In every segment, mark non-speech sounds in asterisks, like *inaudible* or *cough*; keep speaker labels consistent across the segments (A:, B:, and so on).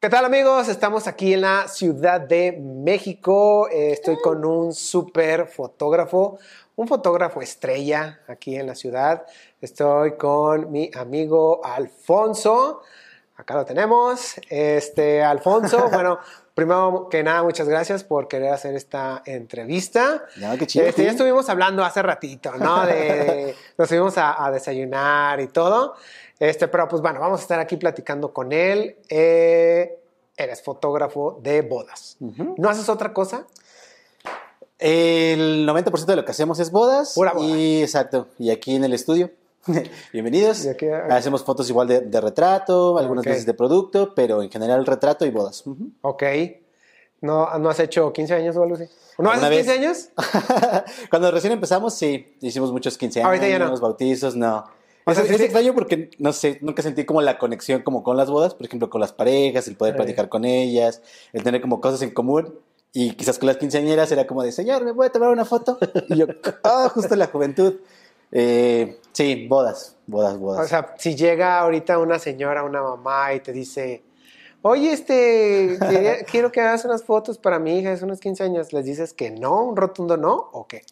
A: ¿Qué tal amigos? Estamos aquí en la Ciudad de México. Eh, estoy con un súper fotógrafo, un fotógrafo estrella aquí en la ciudad. Estoy con mi amigo Alfonso. Acá lo tenemos. Este, Alfonso, *laughs* bueno, primero que nada, muchas gracias por querer hacer esta entrevista.
B: No, qué chido.
A: Este, ya estuvimos hablando hace ratito, ¿no? De, de- nos fuimos a, a desayunar y todo. Este, pero pues bueno, vamos a estar aquí platicando con él. Eh, eres fotógrafo de bodas. ¿No haces otra cosa?
B: El 90% de lo que hacemos es bodas.
A: Pura boda.
B: Y exacto. Y aquí en el estudio. *laughs* Bienvenidos. Hacemos fotos igual de, de retrato, algunas
A: Ok.
B: veces de producto, pero en general retrato y bodas. Ujú.
A: Ok. ¿No, ¿No has hecho 15 años o algo así? ¿No haces
B: ¿Alguna
A: 15
B: vez?
A: años? *laughs*
B: Cuando recién empezamos, sí, hicimos muchos 15 años,
A: Ahorita ya no.
B: bautizos, no. Es, extraño porque, no sé, nunca sentí como la conexión como con las bodas, por ejemplo, con las parejas, el poder platicar con ellas, el tener como cosas en común. Y quizás con las quinceañeras era como de, señor, ¿me voy a tomar una foto? Y yo, *laughs* ah, justo la juventud. Eh, sí, bodas, bodas, bodas.
A: O sea, si llega ahorita una señora, una mamá y te dice, oye, este, quería- *laughs* quiero que hagas unas fotos para mi hija, es unos 15 años, ¿les dices que no, un rotundo no o qué?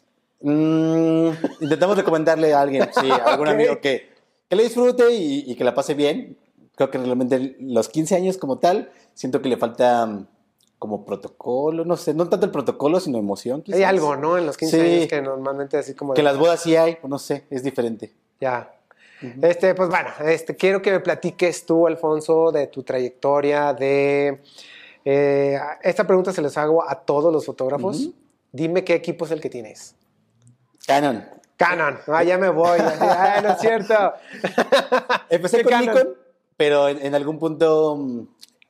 B: Mm, intentamos recomendarle a alguien, sí, a algún *laughs* amigo que, que le disfrute y, y que la pase bien. Creo que realmente los 15 años como tal, siento que le falta mm, como protocolo, no sé, no tanto el protocolo, sino emoción.
A: Hay
B: quizás.
A: algo, ¿no? En los 15
B: Sí.
A: años que normalmente así como...
B: Que
A: de-
B: las bodas sí hay, no sé, es diferente.
A: Ya. Este, pues bueno, este, quiero que me platiques tú, Alfonso, de tu trayectoria, de... eh, esta pregunta se les hago a todos los fotógrafos. Dime qué equipo es el que tienes.
B: Canon.
A: Canon. Ah, ya me voy. Así, Ay, no es cierto. *laughs*
B: Empecé
A: ¿Qué
B: con
A: Canon?
B: Nikon, pero en, en algún punto, mm,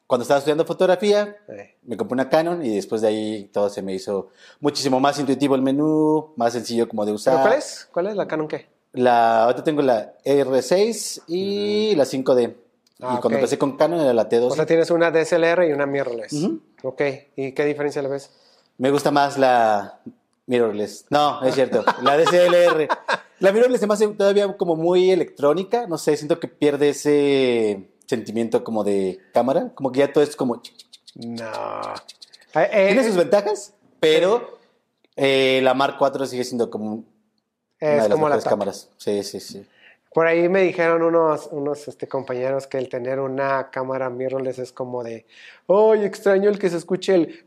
B: cuando estaba estudiando fotografía,
A: Eh,
B: me compré una Canon y después de ahí todo se me hizo muchísimo más intuitivo el menú, más sencillo como de usar.
A: ¿Pero cuál es? ¿Cuál es la Canon qué?
B: La, ahorita tengo la R6 y la 5D.
A: Ah,
B: y cuando empecé con Canon era la T2.
A: O sea, tienes una DSLR y una mirrorless.
B: Ujú.
A: Ok. ¿Y qué diferencia le ves?
B: Me gusta más la mirrorless. No, es cierto. la DSLR. La mirrorless se me hace todavía como muy electrónica. No sé, siento que pierde ese sentimiento como de cámara. Como que ya todo es como...
A: No. Eh, eh,
B: Tiene sus ventajas, pero eh, la Mark IV sigue siendo como una
A: es
B: de las
A: la
B: cámaras. Sí, sí, sí.
A: Por ahí me dijeron unos, unos este, compañeros que el tener una cámara mirrorless es como de, ¡ay, extraño el que se escuche el...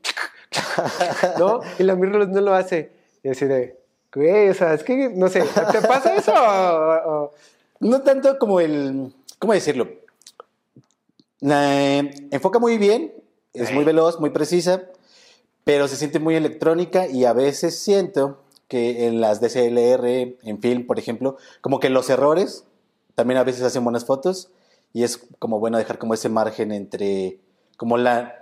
A: *laughs* ¿No? Y la mirrorless no lo hace. Y así de, güey, o sea, es que, no sé, ¿te pasa eso? O- o-
B: No tanto como el. ¿Cómo decirlo? La- enfoca muy bien, es muy veloz, muy precisa, pero se siente muy electrónica y a veces siento que en las DSLR, en film, por ejemplo, como que los errores también a veces hacen buenas fotos y es como bueno dejar como ese margen entre como la,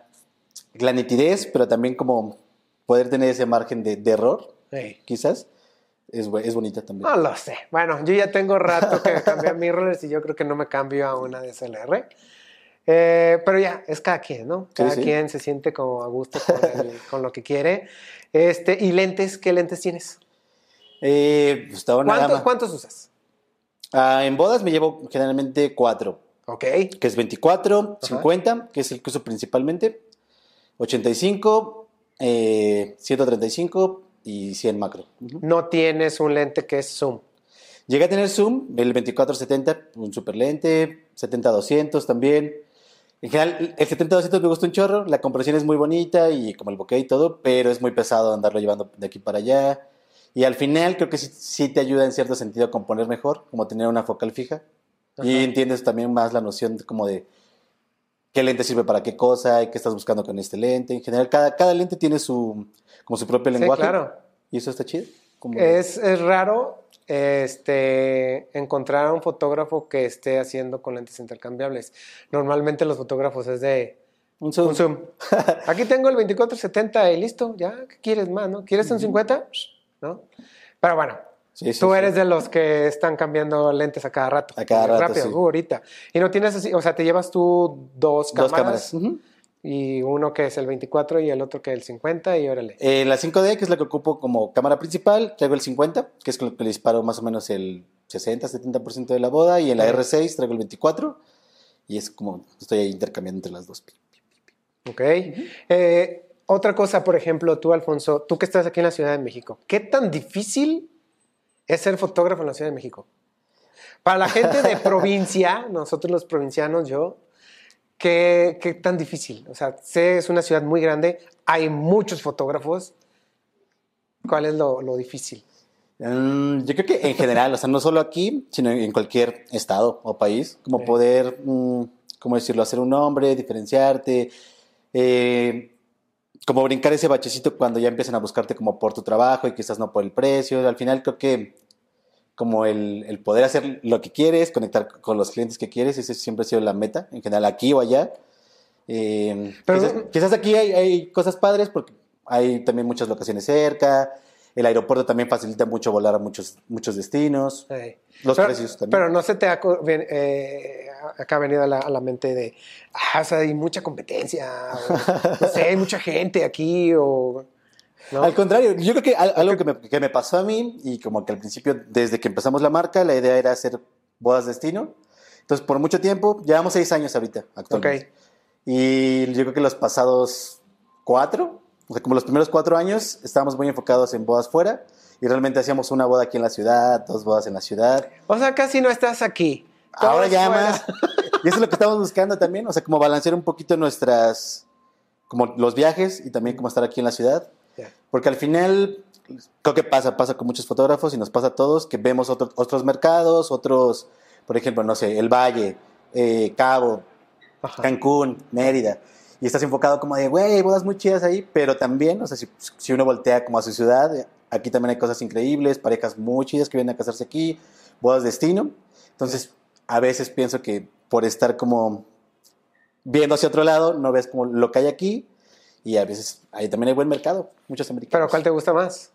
B: la nitidez, pero también como poder tener ese margen de, de error, quizás. Es, bonita también.
A: No lo sé. Bueno, yo ya tengo rato que cambié a mirrorless y yo creo que no me cambio a una DSLR. Eh, pero ya, es cada quien, ¿no? Cada
B: sí.
A: quien se siente como a gusto con, el- con lo que quiere. Este, ¿Y lentes? ¿Qué lentes tienes?
B: Eh, pues
A: ¿Cuántos. ¿Cuántos usas?
B: Ah, en bodas me llevo generalmente cuatro,
A: Ok.
B: que es 24,
A: Ajá.
B: 50, que es el que uso principalmente, 85, eh, 135 y 100 macro. Ujú.
A: No tienes un lente que es zoom.
B: Llegué a tener zoom, el 24-70, un super lente, 70-200 también. En general, el 70-200 me gusta un chorro, la compresión es muy bonita y como el bokeh y todo, pero es muy pesado andarlo llevando de aquí para allá. Y al final creo que sí, sí te ayuda en cierto sentido a componer mejor, como tener una focal fija. Y entiendes también más la noción como de qué lente sirve para qué cosa y qué estás buscando con este lente. En general, cada, cada lente tiene su, como su propio
A: Sí,
B: lenguaje.
A: claro.
B: Y eso está chido. Como-
A: Es, es raro este, encontrar a un fotógrafo que esté haciendo con lentes intercambiables. Normalmente los fotógrafos es de
B: un zoom.
A: un zoom. *laughs* Aquí tengo el 2470 y listo, ya, ¿qué quieres más, no? ¿Quieres un 50? ¿No? Pero bueno,
B: Sí, sí,
A: tú
B: sí.
A: eres de los que están cambiando lentes a cada rato.
B: A cada rato,
A: Rápido, uh, ahorita. Y no tienes así, o sea, te llevas tú dos cámaras.
B: Dos cámaras.
A: Y uno que es el 24 y el otro que es el 50 y órale.
B: Eh, la 5D, que es la que ocupo como cámara principal, traigo el 50, que es con lo que le disparo más o menos el 60-70% de la boda, y en la
A: Sí.
B: R6 traigo el 24, y es como estoy ahí intercambiando entre las dos.
A: Ok. Eh, otra cosa, por ejemplo, tú, Alfonso, tú que estás aquí en la Ciudad de México, ¿qué tan difícil es ser fotógrafo en la Ciudad de México? Para la gente de *laughs* provincia, nosotros los provincianos, yo, ¿qué, qué tan difícil? O sea, sé, es una ciudad muy grande, hay muchos fotógrafos. ¿Cuál es lo, lo difícil?
B: Mm, yo creo que en general, o sea, no solo aquí, sino en cualquier estado o país, como
A: Sí.
B: poder, mm, ¿cómo decirlo?, hacer un nombre, diferenciarte, eh, como brincar ese bachecito cuando ya empiezan a buscarte como por tu trabajo y quizás no por el precio. Al final creo que como el, el poder hacer lo que quieres, conectar con los clientes que quieres, ese siempre ha sido la meta, en general aquí o allá. Eh,
A: Pero-
B: quizás, quizás aquí hay, hay cosas padres porque hay también muchas locaciones cerca, el aeropuerto también facilita mucho volar a muchos, muchos destinos,
A: Sí.
B: los
A: pero,
B: precios también.
A: Pero no se te ha eh, acá ha venido a la, a la mente de, ah, o sea, hay mucha competencia, o, no sé, hay mucha gente aquí, o... ¿no?
B: Al contrario, yo creo que al- algo que me, que me pasó a mí y como que al principio, desde que empezamos la marca, la idea era hacer bodas destino. Entonces, por mucho tiempo, llevamos seis años ahorita, actualmente.
A: Ok.
B: Y yo creo que los pasados cuatro, o sea, como los primeros cuatro años, estábamos muy enfocados en bodas fuera y realmente hacíamos una boda aquí en la ciudad, dos bodas en la ciudad.
A: O sea, casi no estás aquí.
B: Ahora ya
A: fuera.
B: más. Y eso es lo que estamos buscando también, o sea, como balancear un poquito nuestras, como los viajes y también como estar aquí en la ciudad. Porque al final, creo que pasa, pasa con muchos fotógrafos y nos pasa a todos que vemos otro- otros mercados, otros, por ejemplo, no sé, El Valle, eh, Cabo,
A: Ajá.
B: Cancún, Mérida. Y estás enfocado como de, güey, bodas muy chidas ahí, pero también, o sea, si, si uno voltea como a su ciudad, aquí también hay cosas increíbles, parejas muy chidas que vienen a casarse aquí, bodas destino. Entonces, a veces pienso que por estar como viendo hacia otro lado, no ves como lo que hay aquí y a veces ahí también hay buen mercado, muchos americanos.
A: ¿Pero cuál te gusta más?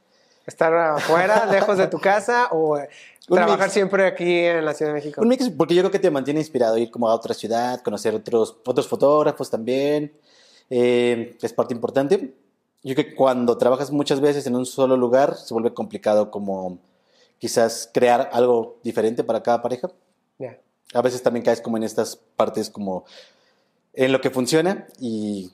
A: ¿Estar afuera, lejos de tu casa, o trabajar
B: mix.
A: siempre aquí en la Ciudad de México?
B: Un mix, porque yo creo que te mantiene inspirado ir como a otra ciudad, conocer otros, otros fotógrafos también. eh, es parte importante. Yo creo que cuando trabajas muchas veces en un solo lugar, se vuelve complicado como quizás crear algo diferente para cada pareja.
A: Ya.
B: A veces también caes como en estas partes como en lo que funciona y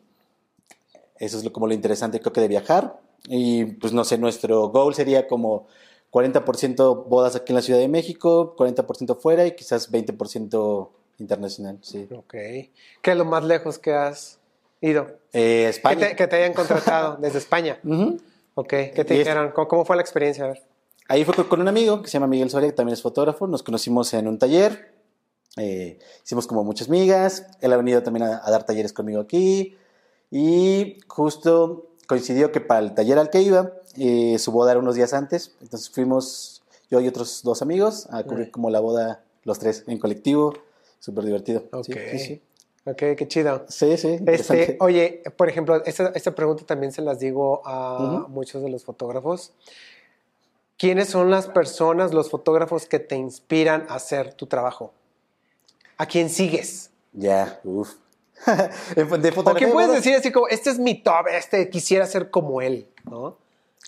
B: eso es lo, como lo interesante creo que de viajar. Y pues no sé, nuestro goal sería como 40% bodas aquí en la Ciudad de México, 40% fuera y quizás 20% internacional, sí.
A: Ok. ¿Qué es lo más lejos que has ido?
B: Eh,
A: Que
B: España.
A: te, que te hayan contratado *laughs* desde España. Ok. ¿Qué te
B: Y es-
A: dijeron? ¿Cómo, cómo fue la experiencia? A ver.
B: Ahí fue con- con un amigo que se llama Miguel Soria, que también es fotógrafo. Nos conocimos en un taller. eh, hicimos como muchas migas. Él ha venido también a, a dar talleres conmigo aquí. Y justo coincidió que para el taller al que iba, eh, su boda era unos días antes. Entonces fuimos yo y otros dos amigos a cubrir como la boda, los tres en colectivo. Súper divertido.
A: Ok.
B: Sí, sí, sí.
A: Ok, qué chido.
B: Sí, sí.
A: Este, oye, por ejemplo, esta, esta pregunta también se las digo a
B: Ujú.
A: muchos de los fotógrafos. ¿Quiénes son las personas, los fotógrafos que te inspiran a hacer tu trabajo? ¿A quién sigues?
B: Ya, uff. *laughs* de
A: ¿O
B: de
A: puedes decir así como, este es mi top, este quisiera ser como él, ¿no?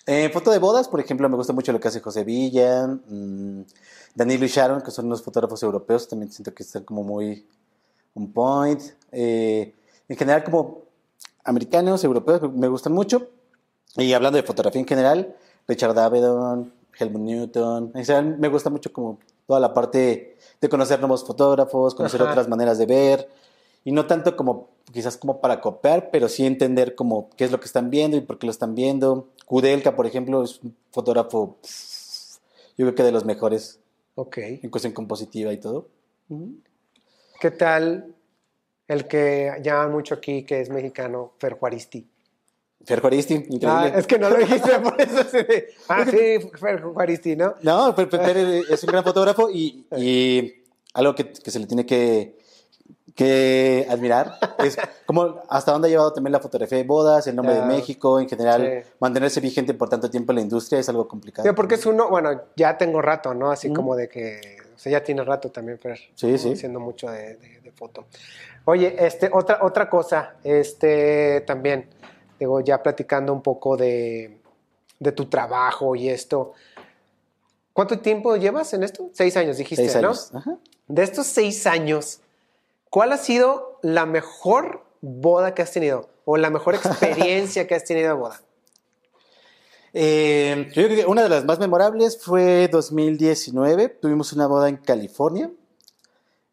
B: En foto de bodas, por ejemplo, me gusta mucho lo que hace José Villa, mm, Danilo y Sharon, que son unos fotógrafos europeos, también siento que están como muy on point. Eh, en general, como americanos, europeos, me- me gustan mucho. Y hablando de fotografía en general, Richard Avedon, Helmut Newton, en general me gusta mucho como toda la parte de conocer nuevos fotógrafos, conocer
A: Ajá.
B: otras maneras de ver, y no tanto como quizás como para copiar, pero sí entender como qué es lo que están viendo y por qué lo están viendo. Kudelka, por ejemplo, es un fotógrafo, pff, yo creo que de los mejores
A: Ok.
B: en cuestión compositiva y todo.
A: ¿Qué tal el que llaman mucho aquí, que es mexicano, Fer Juaristi?
B: Fer Juaristi, increíble.
A: Ah, es que no lo dijiste por eso. de, *laughs* ah, sí, Fer Juaristi, ¿no?
B: No, Fer, Fer- Fer es un gran fotógrafo y, y algo que, que se le tiene que, que admirar es como hasta dónde ha llevado también la fotografía de bodas, el nombre
A: Ya.
B: de México, en general,
A: Sí.
B: mantenerse vigente por tanto tiempo en la industria es algo complicado.
A: Sí, porque es uno, bueno, ya tengo rato, ¿no? Así
B: Ujú.
A: como de que, o sea, ya tiene rato también, Fer.
B: Sí,
A: ¿no?
B: sí.
A: Haciendo mucho de, de- de foto. Oye, este, otra, otra cosa, este, también, digo, ya platicando un poco de, de tu trabajo y esto. ¿Cuánto tiempo llevas en esto? Seis años, dijiste,
B: Seis
A: ¿no?
B: años. Ajá.
A: De estos seis años, ¿cuál ha sido la mejor boda que has tenido o la mejor *laughs* experiencia que has tenido de boda?
B: Eh, yo creo que una de las más memorables fue 2019. Tuvimos una boda en California,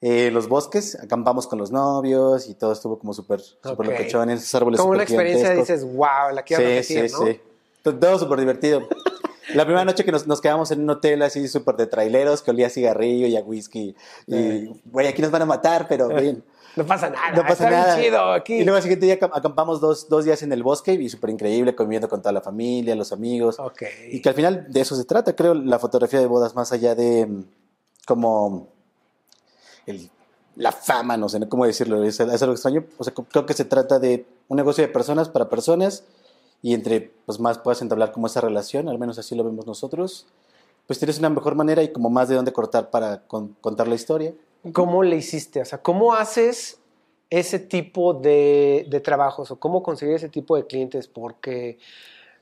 B: eh, los bosques. Acampamos con los novios y todo estuvo como súper súper
A: Ok.
B: locochón. Esos árboles
A: Como una experiencia dices, wow, la quiero
B: Sí,
A: repetir,
B: sí,
A: ¿no?
B: sí. Todo súper divertido. *laughs* La primera noche que nos, nos quedamos en un hotel así súper de traileros que olía a cigarrillo y a whisky. Y, güey, aquí nos van a matar, pero *laughs* bien.
A: No pasa nada,
B: No pasa
A: está bien
B: nada.
A: chido aquí.
B: Y luego al siguiente día acam- acampamos dos, dos días en el bosque y súper increíble, comiendo con toda la familia, los amigos.
A: Ok.
B: Y que al final de eso se trata, creo, la fotografía de bodas, más allá de mm, como el- la fama, no sé cómo decirlo, es, es algo extraño. O sea, creo que se trata de un negocio de personas para personas y entre pues más puedas entablar como esa relación, al menos así lo vemos nosotros, pues tienes una mejor manera y como más de dónde cortar para con- contar la historia.
A: ¿Cómo le hiciste? O sea, ¿cómo haces ese tipo de, de trabajos o cómo conseguir ese tipo de clientes? Porque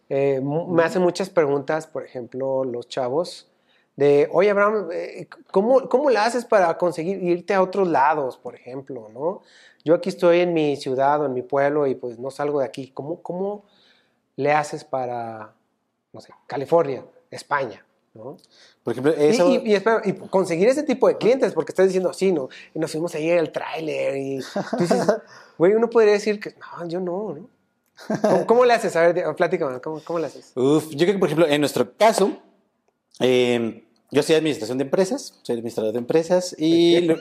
A: eh, me hacen muchas preguntas, por ejemplo, los chavos, de, oye, Abraham, eh, ¿cómo, ¿cómo le haces para conseguir irte a otros lados, por ejemplo? ¿no? Yo aquí estoy en mi ciudad o en mi pueblo y pues no salgo de aquí. ¿Cómo, cómo le haces para, no sé, California, España? ¿no?
B: Por ejemplo, eso...
A: Y, y espera, y conseguir ese tipo de clientes, porque estás diciendo, sí, ¿no? Y nos fuimos ahí al tráiler y dices, *laughs* güey, uno podría decir que, no, yo no, ¿no? ¿Cómo, cómo le haces? A ver, platícame, ¿cómo, cómo le haces?
B: Uf, yo creo que, por ejemplo, en nuestro caso, eh, yo soy administración de empresas, soy administrador de empresas y lo-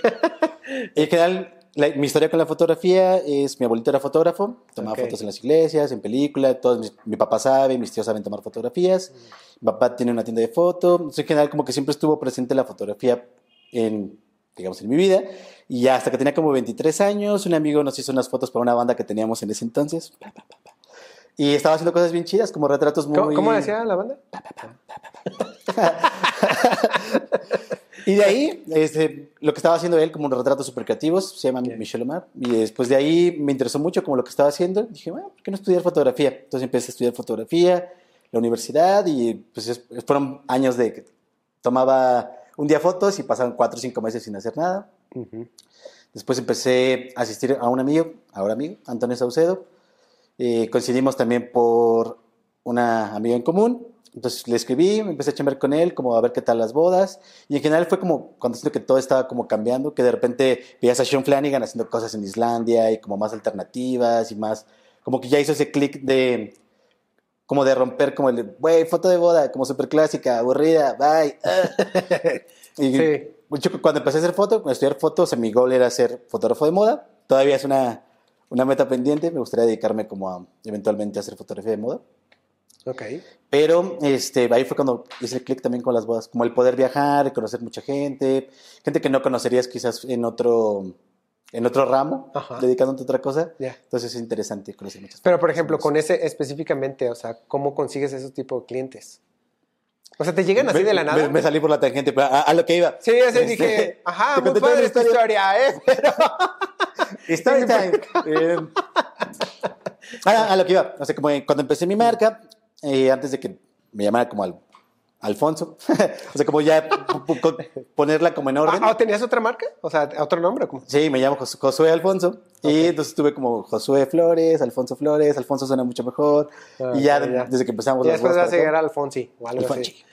B: en general la- mi historia con la fotografía es mi abuelito era fotógrafo, tomaba fotos en las iglesias, en películas, todos mis- mi papá sabe, mis tíos saben tomar fotografías, mi papá tiene una tienda de foto, entonces, en general como que siempre estuvo presente la fotografía en, digamos, en mi vida y hasta que tenía como 23 años, un amigo nos hizo unas fotos para una banda que teníamos en ese entonces. Pa, pa, pa, pa. Y estaba haciendo cosas bien chidas, como retratos muy...
A: ¿Cómo, cómo decía la banda?
B: Y de ahí, este, lo que estaba haciendo él, como unos retratos súper creativos, se llama
A: Ok.
B: Michel Omar. Y después de ahí me interesó mucho como lo que estaba haciendo. Dije, bueno, ¿por qué no estudiar fotografía? Entonces empecé a estudiar fotografía, la universidad, y pues es- fueron años de que tomaba un día fotos y pasaban cuatro o cinco meses sin hacer nada. Después empecé a asistir a un amigo, ahora amigo, Antonio Saucedo. Eh, coincidimos también por una amiga en común. Entonces le escribí, me empecé a chambear con él, como a ver qué tal las bodas. Y en general fue como cuando siento que todo estaba como cambiando, que de repente veías a Sean Flanagan haciendo cosas en Islandia y como más alternativas y más, como que ya hizo ese clic de, como de romper como el, güey, foto de boda, como súper clásica, aburrida, bye. ah". *laughs* y
A: Sí.
B: yo cuando empecé a hacer foto, a estudiar fotos, mi goal era ser fotógrafo de moda. Todavía es una, una meta pendiente. Me gustaría dedicarme como a eventualmente a hacer fotografía de moda.
A: Ok.
B: Pero este, ahí fue cuando hice el clic también con las bodas. Como el poder viajar, conocer mucha gente. Gente que no conocerías quizás en otro, en otro ramo,
A: Ajá.
B: dedicándote a otra cosa.
A: Ya.
B: Entonces es interesante conocer muchas
A: Pero, por ejemplo, con ese específicamente, o sea, ¿cómo consigues esos tipos de clientes? O sea, ¿te llegan así
B: Me-
A: de la nada?
B: Me, me salí por la tangente, pero a, a lo que iba.
A: Sí, así
B: Este,
A: dije, ajá, muy padre esta historia, ¿eh? Pero, *laughs* *laughs*
B: Story time. Eh, ah, a lo que iba. O sea, como cuando empecé mi marca, eh, antes de que me llamara como al, Alfonso, *laughs* o sea, como ya ponerla como en orden.
A: Ah, ¿o ¿Tenías otra marca? O sea, ¿otro nombre? cómo?
B: Sí, me llamo Jos- Josué Alfonso. Y entonces tuve como Josué Flores, Alfonso Flores, Alfonso suena mucho mejor.
A: Ah,
B: y ya, desde que empezamos
A: Y después vas a llegar a Alfonsi o algo
B: Alfonsi.
A: así.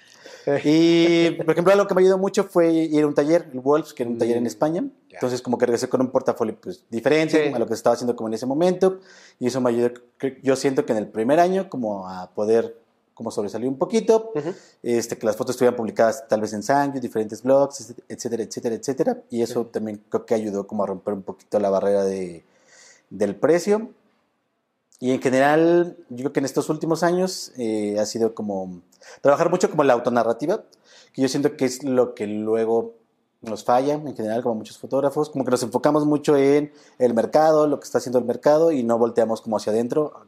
A: *laughs*
B: Y, por ejemplo, algo que me ayudó mucho fue ir a un taller, el Wolves, que era un taller en
A: Mm,
B: España. Entonces, como que regresé con un portafolio pues, diferente
A: Sí.
B: a lo que estaba haciendo como en ese momento. Y eso me ayudó, yo siento que en el primer año, como a poder como sobresalir un poquito,
A: Ujú.
B: este, que las fotos estuvieran publicadas tal vez en Sangre, diferentes blogs, etcétera, etcétera, etcétera. Y eso también creo que ayudó como a romper un poquito la barrera de, del precio. Y en general, yo creo que en estos últimos años eh, ha sido como trabajar mucho como la autonarrativa, que yo siento que es lo que luego nos falla en general, como muchos fotógrafos, como que nos enfocamos mucho en el mercado, lo que está haciendo el mercado y no volteamos como hacia adentro.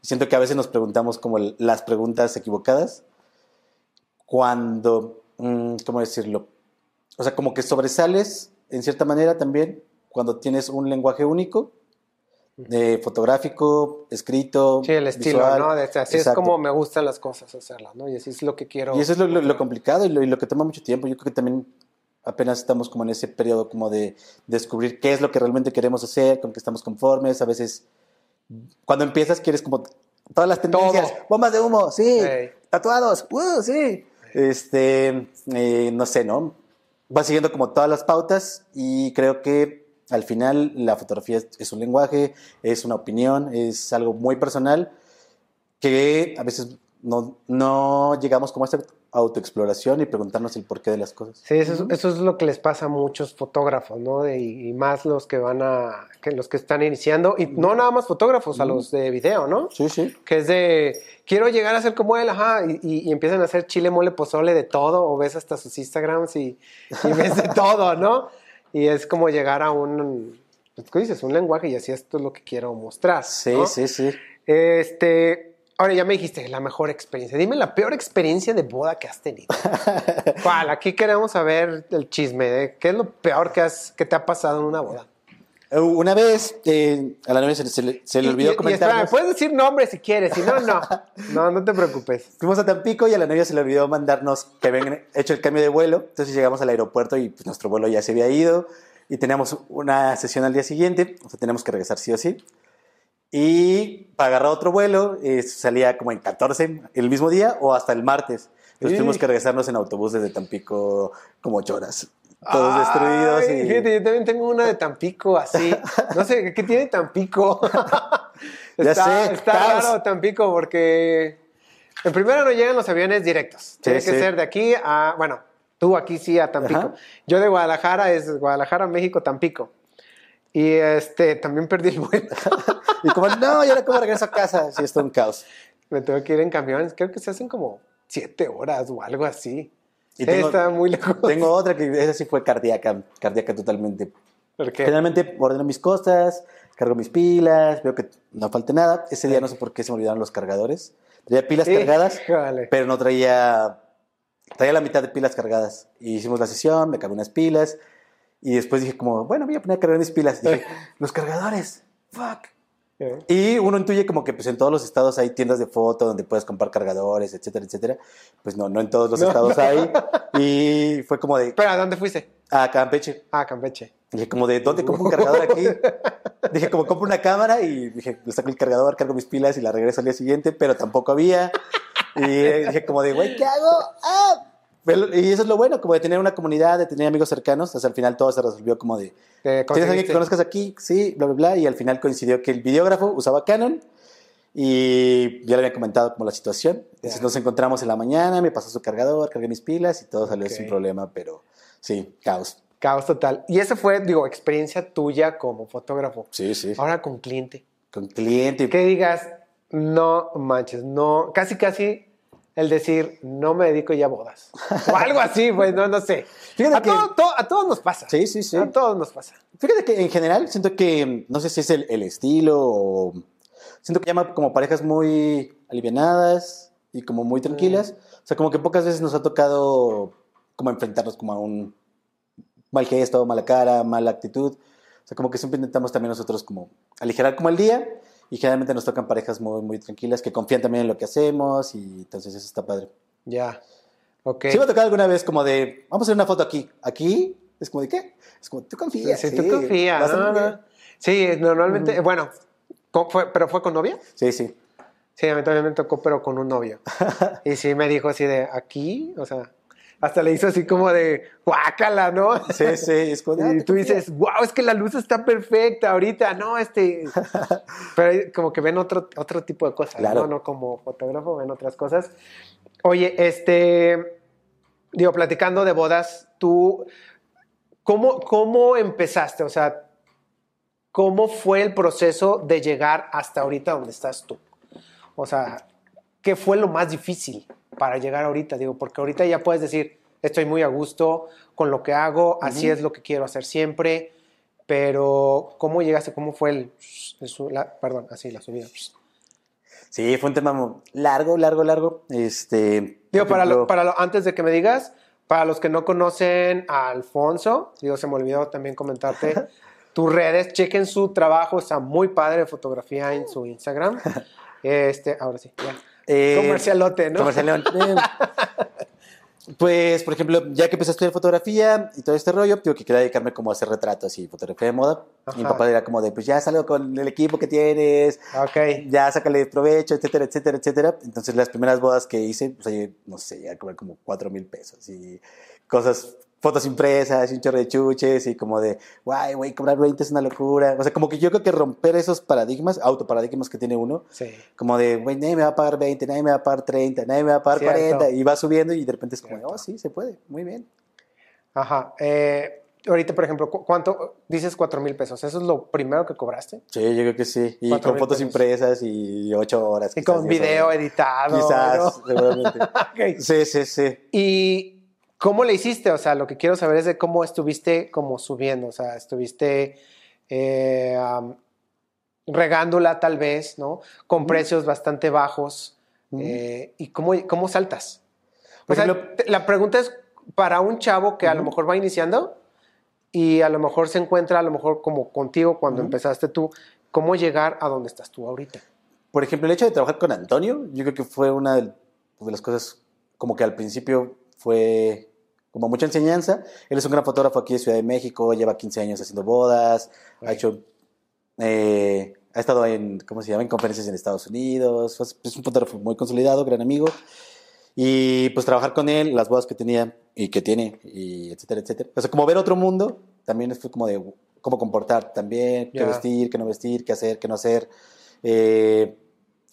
B: Siento que a veces nos preguntamos como las preguntas equivocadas cuando, mm, ¿cómo decirlo? O sea, como que sobresales en cierta manera también cuando tienes un lenguaje único, eh, fotográfico, escrito.
A: Sí, el estilo,
B: visual.
A: ¿no? De- así es
B: Exacto.
A: como me gustan las cosas hacerlas, ¿no? Y así es lo que quiero.
B: Y eso es lo, lo- lo complicado y lo, y lo que toma mucho tiempo. Yo creo que también apenas estamos como en ese periodo como de descubrir qué es lo que realmente queremos hacer, con qué estamos conformes, a veces cuando empiezas quieres como todas las tendencias,
A: Todo.
B: bombas de humo, sí,
A: Ey.
B: tatuados, uh, sí, este, eh, no sé, ¿no? Vas siguiendo como todas las pautas y creo que al final la fotografía es, un lenguaje, es una opinión, es algo muy personal que a veces no, no llegamos como a esta autoexploración y preguntarnos el porqué de las cosas.
A: Sí, eso es, eso es lo que les pasa a muchos fotógrafos, ¿no? Y, y más los que van a, que los que están iniciando, y no nada más fotógrafos, a los de video, ¿no?
B: Sí, sí.
A: Que es de, quiero llegar a ser como él, ajá, y, y- y empiezan a hacer chile, mole, pozole de todo, o ves hasta sus Instagrams y, y ves de *laughs* todo, ¿no? Y es como llegar a un, pues, ¿qué dices? Un lenguaje y así esto es lo que quiero mostrar.
B: Sí,
A: ¿no?
B: sí, sí.
A: Este, ahora ya me dijiste la mejor experiencia. Dime la peor experiencia de boda que has tenido. *laughs* ¿Cuál? Aquí queremos saber el chisme de qué es lo peor que, has, que te ha pasado en una boda.
B: Eh, Una vez eh, a la novia se, le- se le, se le olvidó
A: espérame, puedes decir nombre si quieres, si no, no. *laughs* No, no te preocupes.
B: Fuimos a Tampico y a la novia se le olvidó mandarnos que habían hecho el cambio de vuelo. Entonces llegamos al aeropuerto y pues, nuestro vuelo ya se había ido y teníamos una sesión al día siguiente. O sea, tenemos que regresar sí o sí. Y para agarrar otro vuelo eh, salía como en 14 el mismo día o hasta el martes. Entonces
A: Sí.
B: tuvimos que regresarnos en autobús desde Tampico como ocho horas. Todos
A: Ay,
B: destruidos. Y...
A: Fíjate, yo también tengo una de Tampico así. No sé, ¿qué tiene Tampico? *laughs* *laughs*
B: Ya
A: está
B: sé,
A: está
B: caos.
A: raro Tampico porque en primero no llegan los aviones directos. Tiene que
B: sí.
A: ser de aquí a, bueno, tú aquí sí a Tampico.
B: Ajá.
A: Yo de Guadalajara es Guadalajara, México, Tampico. Y este, también perdí el vuelo. *laughs*
B: Y como, no, ¿y ahora cómo regreso a casa? Sí, está un caos.
A: Me tengo que ir en camiones. Creo que se hacen como siete horas o algo así.
B: Y
A: Sí, está muy lejos.
B: Tengo otra que esa sí fue cardíaca, cardíaca totalmente.
A: Porque
B: Generalmente ordeno mis cosas, cargo mis pilas, veo que no falte nada. Ese día no sé por qué se me olvidaron los cargadores. Traía pilas cargadas,
A: Híjole.
B: pero no traía, traía la mitad de pilas cargadas. Y hicimos la sesión, me cargué unas pilas y después dije como, bueno, voy a poner a cargar mis pilas. Y dije, *laughs* los cargadores, fuck. Y uno intuye como que pues en todos los estados hay tiendas de foto donde puedes comprar cargadores, etcétera, etcétera. Pues no, no en todos los
A: No,
B: estados hay. *laughs* Y fue como de,
A: Espera, ¿dónde fuiste?
B: a Campeche.
A: Ah, Campeche.
B: Dije, como de, ¿dónde compro un cargador aquí? *laughs* Dije, como compro una cámara y dije, saco el cargador, cargo mis pilas y la regreso al día siguiente, pero tampoco había. Y dije, como de, güey, ¿qué hago? ¡Ah! Y eso es lo bueno, como de tener una comunidad, de tener amigos cercanos. Hasta el final todo se resolvió como de, ¿tienes alguien que conozcas aquí? Sí, bla, bla, bla. Y al final coincidió que el videógrafo usaba Canon y ya le había comentado como la situación. Entonces
A: Ya.
B: nos encontramos en la mañana, me pasó su cargador, cargué mis pilas y todo salió
A: Ok.
B: sin problema, pero sí, caos.
A: Caos total. Y esa fue, digo, experiencia tuya como fotógrafo.
B: Sí, sí.
A: Ahora con cliente.
B: Con cliente.
A: Que digas, no manches, no, casi casi el decir, no me dedico ya a bodas. O algo así, pues, no, no sé.
B: Fíjate
A: A,
B: que-
A: todo- todo- a todos nos pasa.
B: Sí, sí, sí.
A: A todos nos pasa.
B: Fíjate que en general siento que, no sé si es el, el estilo o... Siento que llama como parejas muy alivianadas y como muy tranquilas. O sea, como que pocas veces nos ha tocado como enfrentarnos como a un mal gesto, mala cara, mala actitud. O sea, como que siempre intentamos también nosotros como aligerar como el día y generalmente nos tocan parejas muy, muy tranquilas que confían también en lo que hacemos y entonces eso está padre.
A: Ya. Ok.
B: Sí me ha tocado alguna vez como de, vamos a hacer una foto aquí. ¿Aquí? Es como de, ¿qué? Es como, tú confías.
A: Sí,
B: sí,
A: tú confías.
B: vas a
A: no,
B: muy bien".
A: no. Sí, normalmente, bueno, ¿cómo fue, ¿pero fue con novia?
B: Sí, sí.
A: Sí, a mí también me tocó, pero con un novio. *laughs* Y sí me dijo así de, ¿aquí? O sea, hasta le hizo así como de, guácala, ¿no?
B: Sí, sí, es *laughs* ah,
A: Y
B: te
A: tú dices, wow, es que la luz está perfecta ahorita, no, este... *laughs* Pero como que ven otro, otro tipo de cosas,
B: Claro.
A: ¿no? No como fotógrafo, ven otras cosas. Oye, este, digo, platicando de bodas, tú, ¿cómo, cómo empezaste? O sea, ¿cómo fue el proceso de llegar hasta ahorita donde estás tú? O sea, ¿qué fue lo más difícil para llegar ahorita? Digo, porque ahorita ya puedes decir, estoy muy a gusto con lo que hago, así es lo que quiero hacer siempre, pero ¿cómo llegaste? ¿Cómo fue el, la- perdón, así la subida?
B: Sí, fue un tema largo, largo, largo. Este,
A: Digo, para, lo- para lo- antes de que me digas, para los que no conocen a Alfonso, digo, se me olvidó también comentarte *laughs* tus redes, chequen su trabajo, está muy padre de fotografía en su Instagram. *laughs* Este, ahora sí, ya.
B: Eh,
A: Comercialote, ¿no?
B: comercialón. Eh, *laughs* Pues, por ejemplo, ya que empecé a estudiar fotografía y todo este rollo, digo que quería dedicarme como a hacer retratos y fotografía de moda. Y mi
A: Ajá.
B: papá era como de, pues ya salgo con el equipo que tienes,
A: Ok.
B: ya sácale provecho, etcétera, etcétera, etcétera. Entonces, las primeras bodas que hice, pues, ahí, no sé, ya cobré como cuatro mil pesos y cosas, fotos impresas y un chorro de chuches y como de, guay, güey, cobrar 20 es una locura. O sea, como que yo creo que romper esos paradigmas, autoparadigmas que tiene uno,
A: Sí.
B: como de, güey, nadie me va a pagar 20, nadie me va a pagar 30, nadie me va a pagar
A: Cierto.
B: 40, y va subiendo y de repente es como,
A: Cierto.
B: oh, sí, se puede, muy bien.
A: Ajá. Eh, ahorita, por ejemplo, ¿cu- ¿cuánto? Dices cuatro mil pesos. ¿Eso es lo primero que cobraste?
B: Sí, yo creo que sí. Y con fotos
A: pesos.
B: impresas y 8 horas.
A: Y
B: quizás,
A: con
B: 10
A: video editado.
B: Quizás,
A: ¿no?
B: seguramente. *laughs* Sí, sí, sí.
A: ¿Y cómo le hiciste? O sea, lo que quiero saber es de cómo estuviste como subiendo. O sea, estuviste eh, regándola tal vez, ¿no? Con precios bastante bajos. Eh, ¿Y cómo, cómo saltas? O
B: Por
A: sea,
B: ejemplo-
A: la pregunta es para un chavo que a lo mejor va iniciando y a lo mejor se encuentra a lo mejor como contigo cuando empezaste tú, ¿cómo llegar a donde estás tú ahorita?
B: Por ejemplo, el hecho de trabajar con Antonio, yo creo que fue una de de las cosas como que al principio fue como mucha enseñanza. Él es un gran fotógrafo aquí de Ciudad de México, lleva 15 años haciendo bodas, ha
A: Right.
B: hecho, eh, ha estado en, ¿cómo se llama? En conferencias en Estados Unidos, es un fotógrafo muy consolidado, gran amigo. Y pues trabajar con él, las bodas que tenía y que tiene, y etcétera, etcétera. O sea, como ver otro mundo, también fue como de cómo comportar también, qué
A: Ya.
B: vestir, qué no vestir, qué hacer, qué no hacer. Eh,